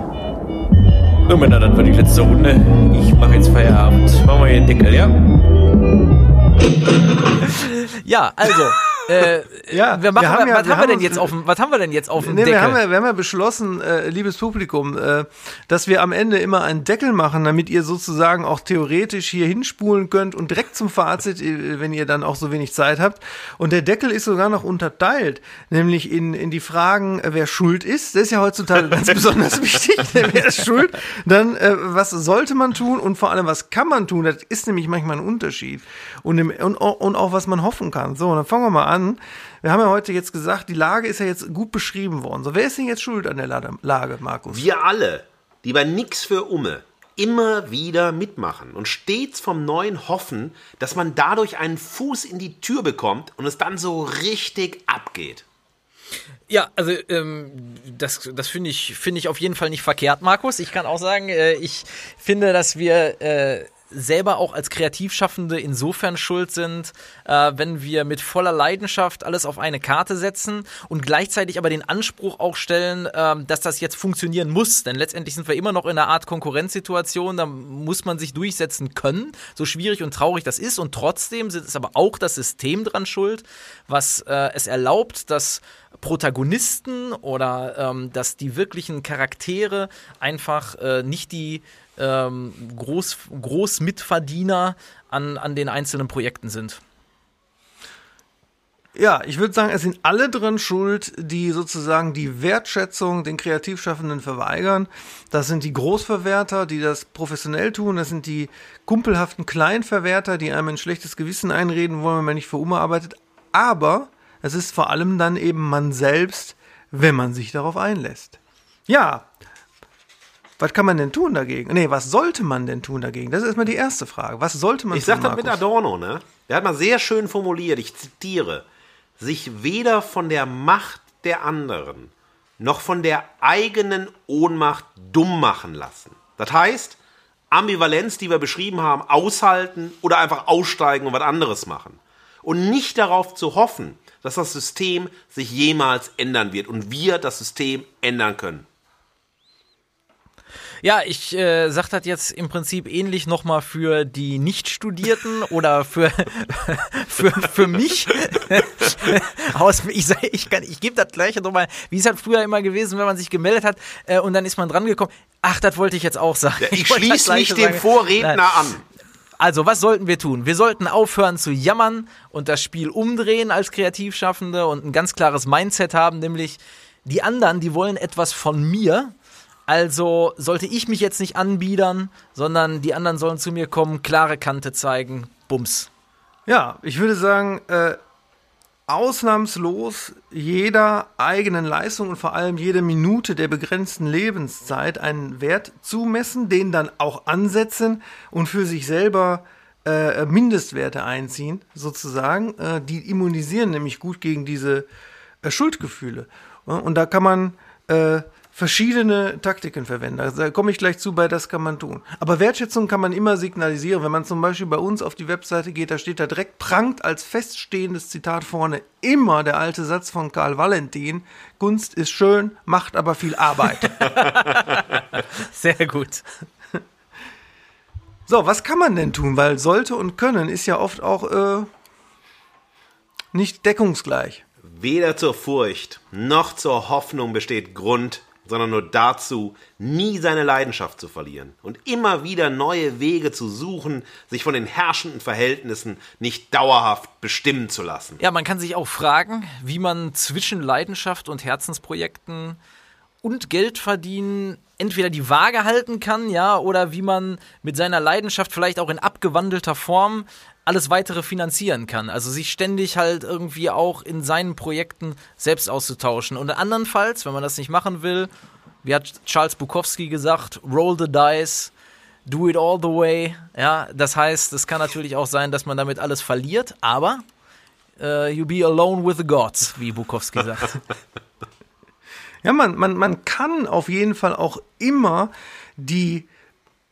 So, Männer, das war die letzte Runde. Ich mache jetzt Feierabend. Machen wir hier den Deckel, ja? Ja, also, Äh, Ja, wir machen, wir haben ja- was, wir haben wir denn jetzt auf dem, was haben wir denn jetzt auf dem Nee, Deckel? wir, haben ja, wir haben ja beschlossen, äh, liebes Publikum, äh, dass wir am Ende immer einen Deckel machen, damit ihr sozusagen auch theoretisch hier hinspulen könnt und direkt zum Fazit, äh, wenn ihr dann auch so wenig Zeit habt. Und der Deckel ist sogar noch unterteilt, nämlich in, in die Fragen, äh, wer schuld ist. Das ist ja heutzutage ganz besonders wichtig. wer ist schuld? Dann, äh, was sollte man tun und vor allem, was kann man tun? Das ist nämlich manchmal ein Unterschied. Und, im, und, und auch, was man hoffen kann. So, dann fangen wir mal an. Wir haben ja heute jetzt gesagt, die Lage ist ja jetzt gut beschrieben worden. So, wer ist denn jetzt schuld an der Lage, Markus? Wir alle, die bei Nix für Umme immer wieder mitmachen und stets vom Neuen hoffen, dass man dadurch einen Fuß in die Tür bekommt und es dann so richtig abgeht. Ja, also ähm, das, das finde ich, finde ich auf jeden Fall nicht verkehrt, Markus. Ich kann auch sagen, äh, ich finde, dass wir äh, selber auch als Kreativschaffende insofern schuld sind, äh, wenn wir mit voller Leidenschaft alles auf eine Karte setzen und gleichzeitig aber den Anspruch auch stellen, ähm, dass das jetzt funktionieren muss. Denn letztendlich sind wir immer noch in einer Art Konkurrenzsituation, da muss man sich durchsetzen können, so schwierig und traurig das ist. Und trotzdem ist aber auch das System dran schuld, was äh, es erlaubt, dass Protagonisten oder ähm, dass die wirklichen Charaktere einfach äh, nicht die ähm, Groß, Großmitverdiener an, an den einzelnen Projekten sind. Ja, ich würde sagen, es sind alle drin schuld, die sozusagen die Wertschätzung den Kreativschaffenden verweigern. Das sind die Großverwerter, die das professionell tun. Das sind die kumpelhaften Kleinverwerter, die einem ein schlechtes Gewissen einreden wollen, wenn man nicht für Ume arbeitet. Aber es ist vor allem dann eben man selbst, wenn man sich darauf einlässt. Ja, was kann man denn tun dagegen? Nee, was sollte man denn tun dagegen? Das ist erstmal die erste Frage. Was sollte man Ich tun, sag das mit? Adorno, ne? Der hat mal sehr schön formuliert, ich zitiere, sich weder von der Macht der anderen noch von der eigenen Ohnmacht dumm machen lassen. Das heißt, Ambivalenz, die wir beschrieben haben, aushalten oder einfach aussteigen und was anderes machen. Und nicht darauf zu hoffen, dass das System sich jemals ändern wird und wir das System ändern können. Ja, ich äh, sag das jetzt im Prinzip ähnlich nochmal für die Nicht-Studierten oder für, für, für mich. Aus, ich sag, ich, kann- ich gebe das gleiche nochmal, wie es halt früher immer gewesen, wenn man sich gemeldet hat äh, und dann ist man dran gekommen. Ach, das wollte ich jetzt auch sagen. Ich wollte das schließe mich dem sagen. Vorredner Nein. an. Also, was sollten wir tun? Wir sollten aufhören zu jammern und das Spiel umdrehen als Kreativschaffende und ein ganz klares Mindset haben, nämlich die anderen, die wollen etwas von mir. Also sollte ich mich jetzt nicht anbiedern, sondern die anderen sollen zu mir kommen, klare Kante zeigen, Bums. Ja, ich würde sagen, äh, ausnahmslos jeder eigenen Leistung und vor allem jede Minute der begrenzten Lebenszeit einen Wert zumessen, den dann auch ansetzen und für sich selber äh, Mindestwerte einziehen, sozusagen. Äh, die immunisieren nämlich gut gegen diese äh, Schuldgefühle. Und da kann man äh, verschiedene Taktiken verwenden. Also da komme ich gleich zu, bei das kann man tun. Aber Wertschätzung kann man immer signalisieren. Wenn man zum Beispiel bei uns auf die Webseite geht, da steht da direkt prangt als feststehendes Zitat vorne immer der alte Satz von Karl Valentin. Kunst ist schön, macht aber viel Arbeit. Sehr gut. so, was kann man denn tun? Weil sollte und können ist ja oft auch äh, nicht deckungsgleich. Weder zur Furcht noch zur Hoffnung besteht Grund, sondern nur dazu, nie seine Leidenschaft zu verlieren und immer wieder neue Wege zu suchen, sich von den herrschenden Verhältnissen nicht dauerhaft bestimmen zu lassen. Ja, man kann sich auch fragen, wie man zwischen Leidenschaft und Herzensprojekten und Geld verdienen entweder die Waage halten kann, ja, oder wie man mit seiner Leidenschaft vielleicht auch in abgewandelter Form alles weitere finanzieren kann. Also sich ständig halt irgendwie auch in seinen Projekten selbst auszutauschen. Und andernfalls, wenn man das nicht machen will, wie hat Charles Bukowski gesagt, roll the dice, do it all the way. Ja, das heißt, es kann natürlich auch sein, dass man damit alles verliert, aber äh, you be alone with the gods, wie Bukowski sagt. Ja, man, man, man kann auf jeden Fall auch immer die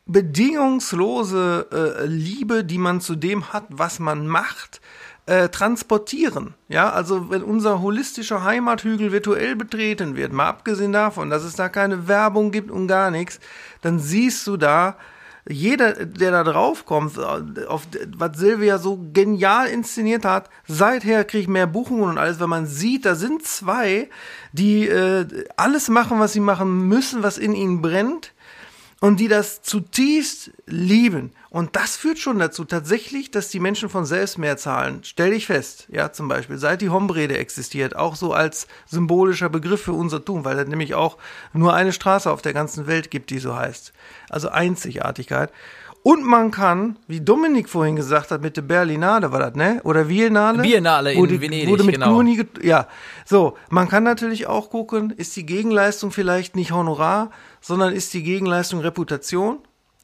bedingungslose äh, Liebe, die man zu dem hat, was man macht, äh, transportieren. Ja, also wenn unser holistischer Heimathügel virtuell betreten wird, mal abgesehen davon, dass es da keine Werbung gibt und gar nichts, dann siehst du da jeder, der da drauf kommt, auf was Silvia so genial inszeniert hat, seither kriege ich mehr Buchungen und alles, weil man sieht, da sind zwei, die äh, alles machen, was sie machen müssen, was in ihnen brennt und die das zutiefst lieben. Und das führt schon dazu tatsächlich, dass die Menschen von selbst mehr zahlen. Stell dich fest, ja, zum Beispiel, seit die Hombrede existiert, auch so als symbolischer Begriff für unser Tun, weil es nämlich auch nur eine Straße auf der ganzen Welt gibt, die so heißt. Also Einzigartigkeit. Und man kann, wie Dominik vorhin gesagt hat, mit der Berlinale war das, ne? Oder Biennale? Biennale in Wurde- Venedig, wurde mit genau. Ja, so. Man kann natürlich auch gucken, ist die Gegenleistung vielleicht nicht Honorar, sondern ist die Gegenleistung Reputation?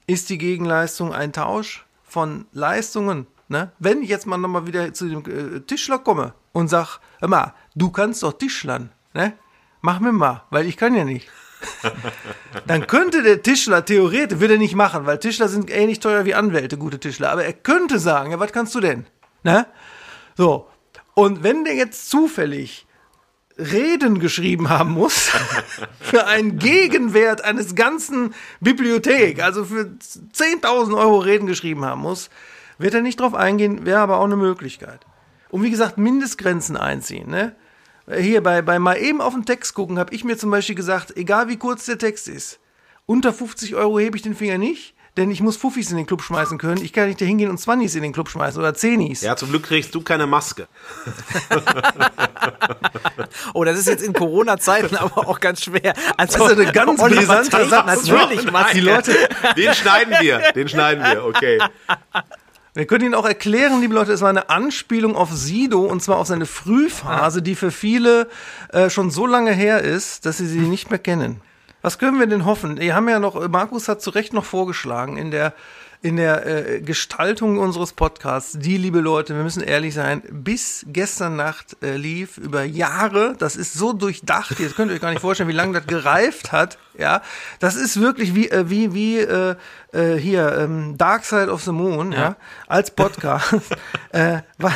Ist die Gegenleistung ein Tausch von Leistungen? Ne? Wenn ich jetzt mal nochmal wieder zu dem äh, Tischler komme und sag, hör mal, du kannst doch Tischlern, ne? Mach mir mal, weil ich kann ja nicht. Dann könnte der Tischler theoretisch, würde er nicht machen, weil Tischler sind ähnlich teuer wie Anwälte, gute Tischler. Aber er könnte sagen, ja, was kannst du denn? Ne? So. Und wenn der jetzt zufällig Reden geschrieben haben muss für einen Gegenwert eines ganzen Bibliothek, also für 10.000 Euro Reden geschrieben haben muss, wird er nicht drauf eingehen, wäre aber auch eine Möglichkeit. Und wie gesagt, Mindestgrenzen einziehen. Ne? Hier bei, bei mal eben auf den Text gucken, habe ich mir zum Beispiel gesagt, egal wie kurz der Text ist, unter 50 Euro hebe ich den Finger nicht, denn ich muss Fuffis in den Club schmeißen können. Ich kann nicht da hingehen und Zwannis in den Club schmeißen oder Zenis. Ja, zum Glück kriegst du keine Maske. Oh, das ist jetzt in Corona-Zeiten aber auch ganz schwer. Also, Das ist eine ganz Oliver brisanter trägt Satz. Natürlich, Maske. Die Leute, Den schneiden wir, den schneiden wir, okay. Wir können Ihnen auch erklären, liebe Leute, es war eine Anspielung auf Sido und zwar auf seine Frühphase, die für viele äh, schon so lange her ist, dass sie sie nicht mehr kennen. Was können wir denn hoffen? Wir haben ja noch, Markus hat zu Recht noch vorgeschlagen in der in der äh, Gestaltung unseres Podcasts, die, liebe Leute, wir müssen ehrlich sein, bis gestern Nacht äh, lief, über Jahre, das ist so durchdacht, ihr könnt euch gar nicht vorstellen, wie lange das gereift hat, ja, das ist wirklich wie, äh, wie, wie, äh, äh, hier, ähm, Dark Side of the Moon, ja, als Podcast, äh, was,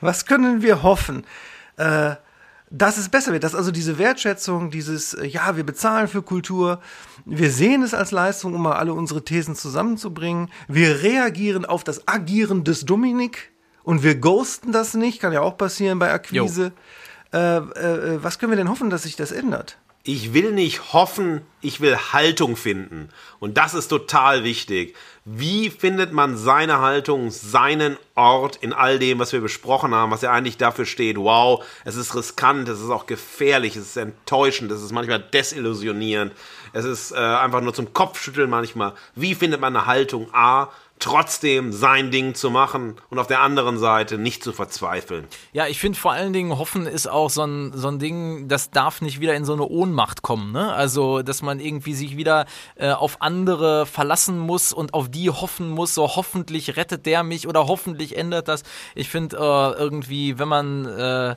was können wir hoffen? Äh, dass es besser wird, dass also diese Wertschätzung, dieses, äh, ja, wir bezahlen für Kultur, wir sehen es als Leistung, um mal alle unsere Thesen zusammenzubringen, wir reagieren auf das Agieren des Dominik und wir ghosten das nicht, kann ja auch passieren bei Akquise. Äh, äh, was können wir denn hoffen, dass sich das ändert? Ich will nicht hoffen, ich will Haltung finden. Und das ist total wichtig. Wie findet man seine Haltung, seinen Ort in all dem, was wir besprochen haben, was ja eigentlich dafür steht, wow, es ist riskant, es ist auch gefährlich, es ist enttäuschend, es ist manchmal desillusionierend, es ist äh, einfach nur zum Kopfschütteln manchmal. Wie findet man eine Haltung A, trotzdem sein Ding zu machen und auf der anderen Seite nicht zu verzweifeln? Ja, ich finde vor allen Dingen, Hoffen ist auch so ein, so ein Ding, das darf nicht wieder in so eine Ohnmacht kommen. Ne? Also, dass man irgendwie sich wieder äh, auf andere verlassen muss und auf die hoffen muss, so hoffentlich rettet der mich oder hoffentlich ändert das. Ich finde äh, irgendwie, wenn man äh,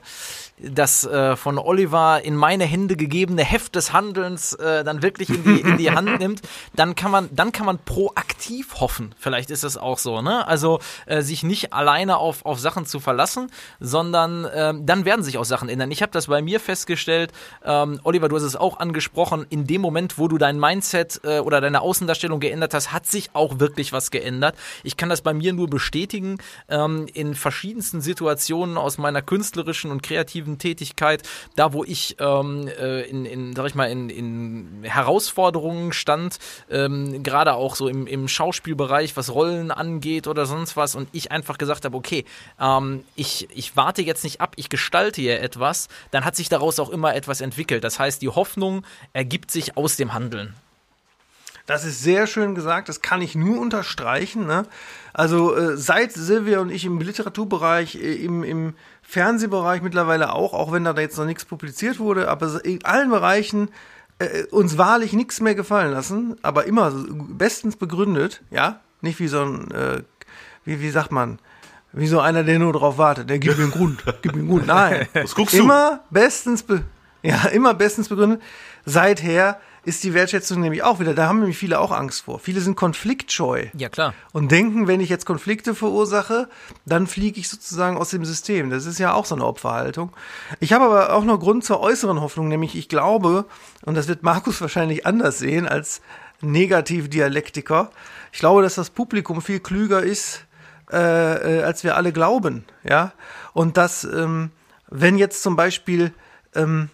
das äh, von Oliver in meine Hände gegebene Heft des Handelns äh, dann wirklich in die, in die Hand nimmt, dann kann man, dann kann man proaktiv hoffen. Vielleicht ist es auch so, ne? Also äh, sich nicht alleine auf, auf Sachen zu verlassen, sondern ähm, dann werden sich auch Sachen ändern. Ich habe das bei mir festgestellt, ähm, Oliver, du hast es auch angesprochen, in dem Moment, wo du dein Mindset äh, oder deine Außendarstellung geändert hast, hat sich auch wirklich was geändert. Ich kann das bei mir nur bestätigen, ähm, in verschiedensten Situationen aus meiner künstlerischen und kreativen Tätigkeit, da wo ich ähm, äh, in, in, sag ich mal, in, in Herausforderungen stand, ähm, gerade auch so im, im Schauspielbereich, was Rollen angeht oder sonst was, und ich einfach gesagt habe, okay, ähm, ich, ich warte jetzt nicht ab, ich gestalte hier etwas, dann hat sich daraus auch immer etwas entwickelt. Das heißt, die Hoffnung ergibt sich aus dem Handeln. Das ist sehr schön gesagt, das kann ich nur unterstreichen. Ne? Also äh, seit Silvia und ich im Literaturbereich, äh, im, im Fernsehbereich mittlerweile auch, auch wenn da jetzt noch nichts publiziert wurde, aber in allen Bereichen äh, uns wahrlich nichts mehr gefallen lassen, aber immer bestens begründet, ja, nicht wie so ein, äh, wie, wie sagt man, wie so einer, der nur drauf wartet, der gibt mir einen Grund, gib mir einen Grund, nein. Was guckst du? Immer bestens, be ja, immer bestens begründet. Seither ist die Wertschätzung nämlich auch wieder, da haben nämlich viele auch Angst vor. Viele sind konfliktscheu. Ja, klar. Und denken, wenn ich jetzt Konflikte verursache, dann fliege ich sozusagen aus dem System. Das ist ja auch so eine Opferhaltung. Ich habe aber auch noch Grund zur äußeren Hoffnung, nämlich ich glaube, und das wird Markus wahrscheinlich anders sehen als Negativ-Dialektiker, ich glaube, dass das Publikum viel klüger ist, äh, äh, als wir alle glauben. Ja? Und dass, ähm, wenn jetzt zum Beispiel ähm,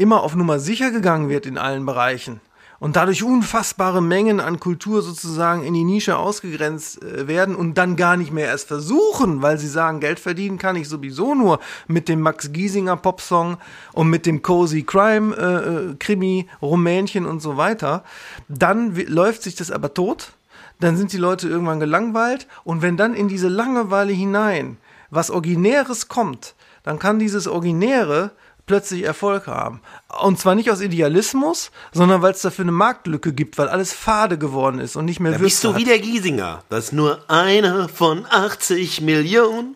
immer auf Nummer sicher gegangen wird in allen Bereichen und dadurch unfassbare Mengen an Kultur sozusagen in die Nische ausgegrenzt äh, werden und dann gar nicht mehr erst versuchen, weil sie sagen, Geld verdienen kann ich sowieso nur mit dem Max Giesinger Popsong und mit dem Cozy Crime äh, äh Krimi, Rumänchen und so weiter, dann läuft sich das aber tot. Dann sind die Leute irgendwann gelangweilt und wenn dann in diese Langeweile hinein was Originäres kommt, dann kann dieses Originäre plötzlich Erfolg haben. Und zwar nicht aus Idealismus, sondern weil es dafür eine Marktlücke gibt, weil alles fade geworden ist und nicht mehr Würste bist du wie der Giesinger. Das ist nur einer von 80 Millionen.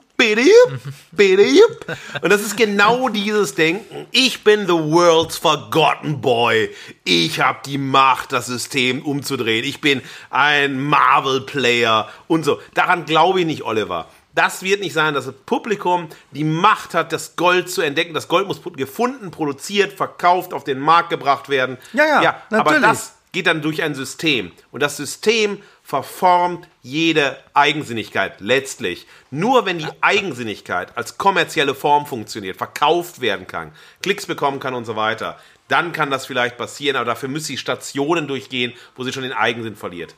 Und das ist genau dieses Denken. Ich bin the world's forgotten boy. Ich habe die Macht, das System umzudrehen. Ich bin ein Marvel-Player und so. Daran glaube ich nicht, Oliver. Das wird nicht sein, dass das Publikum die Macht hat, das Gold zu entdecken. Das Gold muss gefunden, produziert, verkauft, auf den Markt gebracht werden. Ja, ja, aber natürlich. das geht dann durch ein System. Und das System verformt jede Eigensinnigkeit letztlich. Nur wenn die Eigensinnigkeit als kommerzielle Form funktioniert, verkauft werden kann, Klicks bekommen kann und so weiter, dann kann das vielleicht passieren, aber dafür müsste sie Stationen durchgehen, wo sie schon den Eigensinn verliert.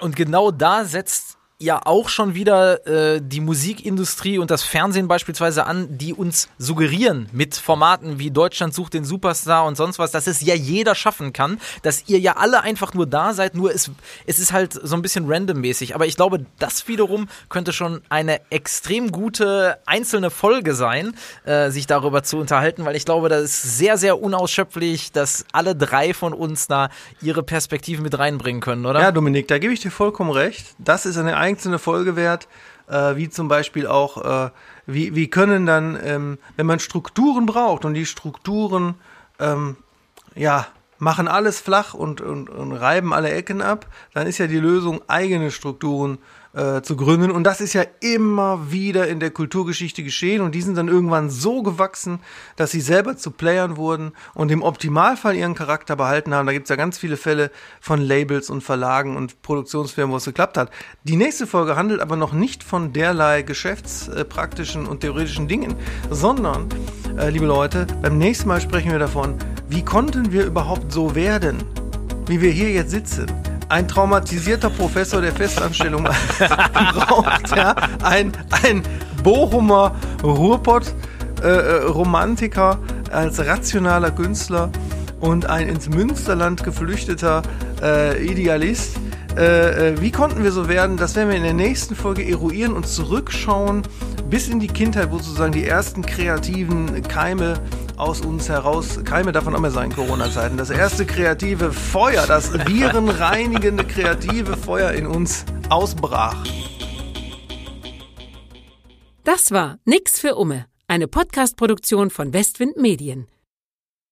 Und genau da setzt ja auch schon wieder äh, die Musikindustrie und das Fernsehen beispielsweise an, die uns suggerieren mit Formaten wie Deutschland sucht den Superstar und sonst was, dass es ja jeder schaffen kann, dass ihr ja alle einfach nur da seid, nur es, es ist halt so ein bisschen randommäßig. Aber ich glaube, das wiederum könnte schon eine extrem gute einzelne Folge sein, äh, sich darüber zu unterhalten, weil ich glaube, das ist sehr, sehr unausschöpflich, dass alle drei von uns da ihre Perspektiven mit reinbringen können, oder? Ja, Dominik, da gebe ich dir vollkommen recht. Das ist eine einzelne Folge wert, äh, wie zum Beispiel auch, äh, wie, wie können dann, ähm, wenn man Strukturen braucht und die Strukturen, ähm, ja, machen alles flach und, und, und reiben alle Ecken ab, dann ist ja die Lösung, eigene Strukturen äh, zu gründen. Und das ist ja immer wieder in der Kulturgeschichte geschehen. Und die sind dann irgendwann so gewachsen, dass sie selber zu Playern wurden und im Optimalfall ihren Charakter behalten haben. Da gibt es ja ganz viele Fälle von Labels und Verlagen und Produktionsfirmen, wo es geklappt hat. Die nächste Folge handelt aber noch nicht von derlei geschäftspraktischen und theoretischen Dingen, sondern, äh, liebe Leute, beim nächsten Mal sprechen wir davon, wie konnten wir überhaupt so werden, wie wir hier jetzt sitzen ein traumatisierter Professor der Festanstellung braucht, ja, ein, ein Bochumer Ruhrpott-Romantiker äh, als rationaler Künstler und ein ins Münsterland geflüchteter äh, Idealist. Äh, äh, wie konnten wir so werden? Das werden wir in der nächsten Folge eruieren und zurückschauen bis in die Kindheit, wo sozusagen die ersten kreativen Keime aus uns heraus, Keime davon mehr sein, Corona-Zeiten, das erste kreative Feuer, das virenreinigende kreative Feuer in uns ausbrach. Das war Nix für Umme, eine Podcast-Produktion von Westwind Medien.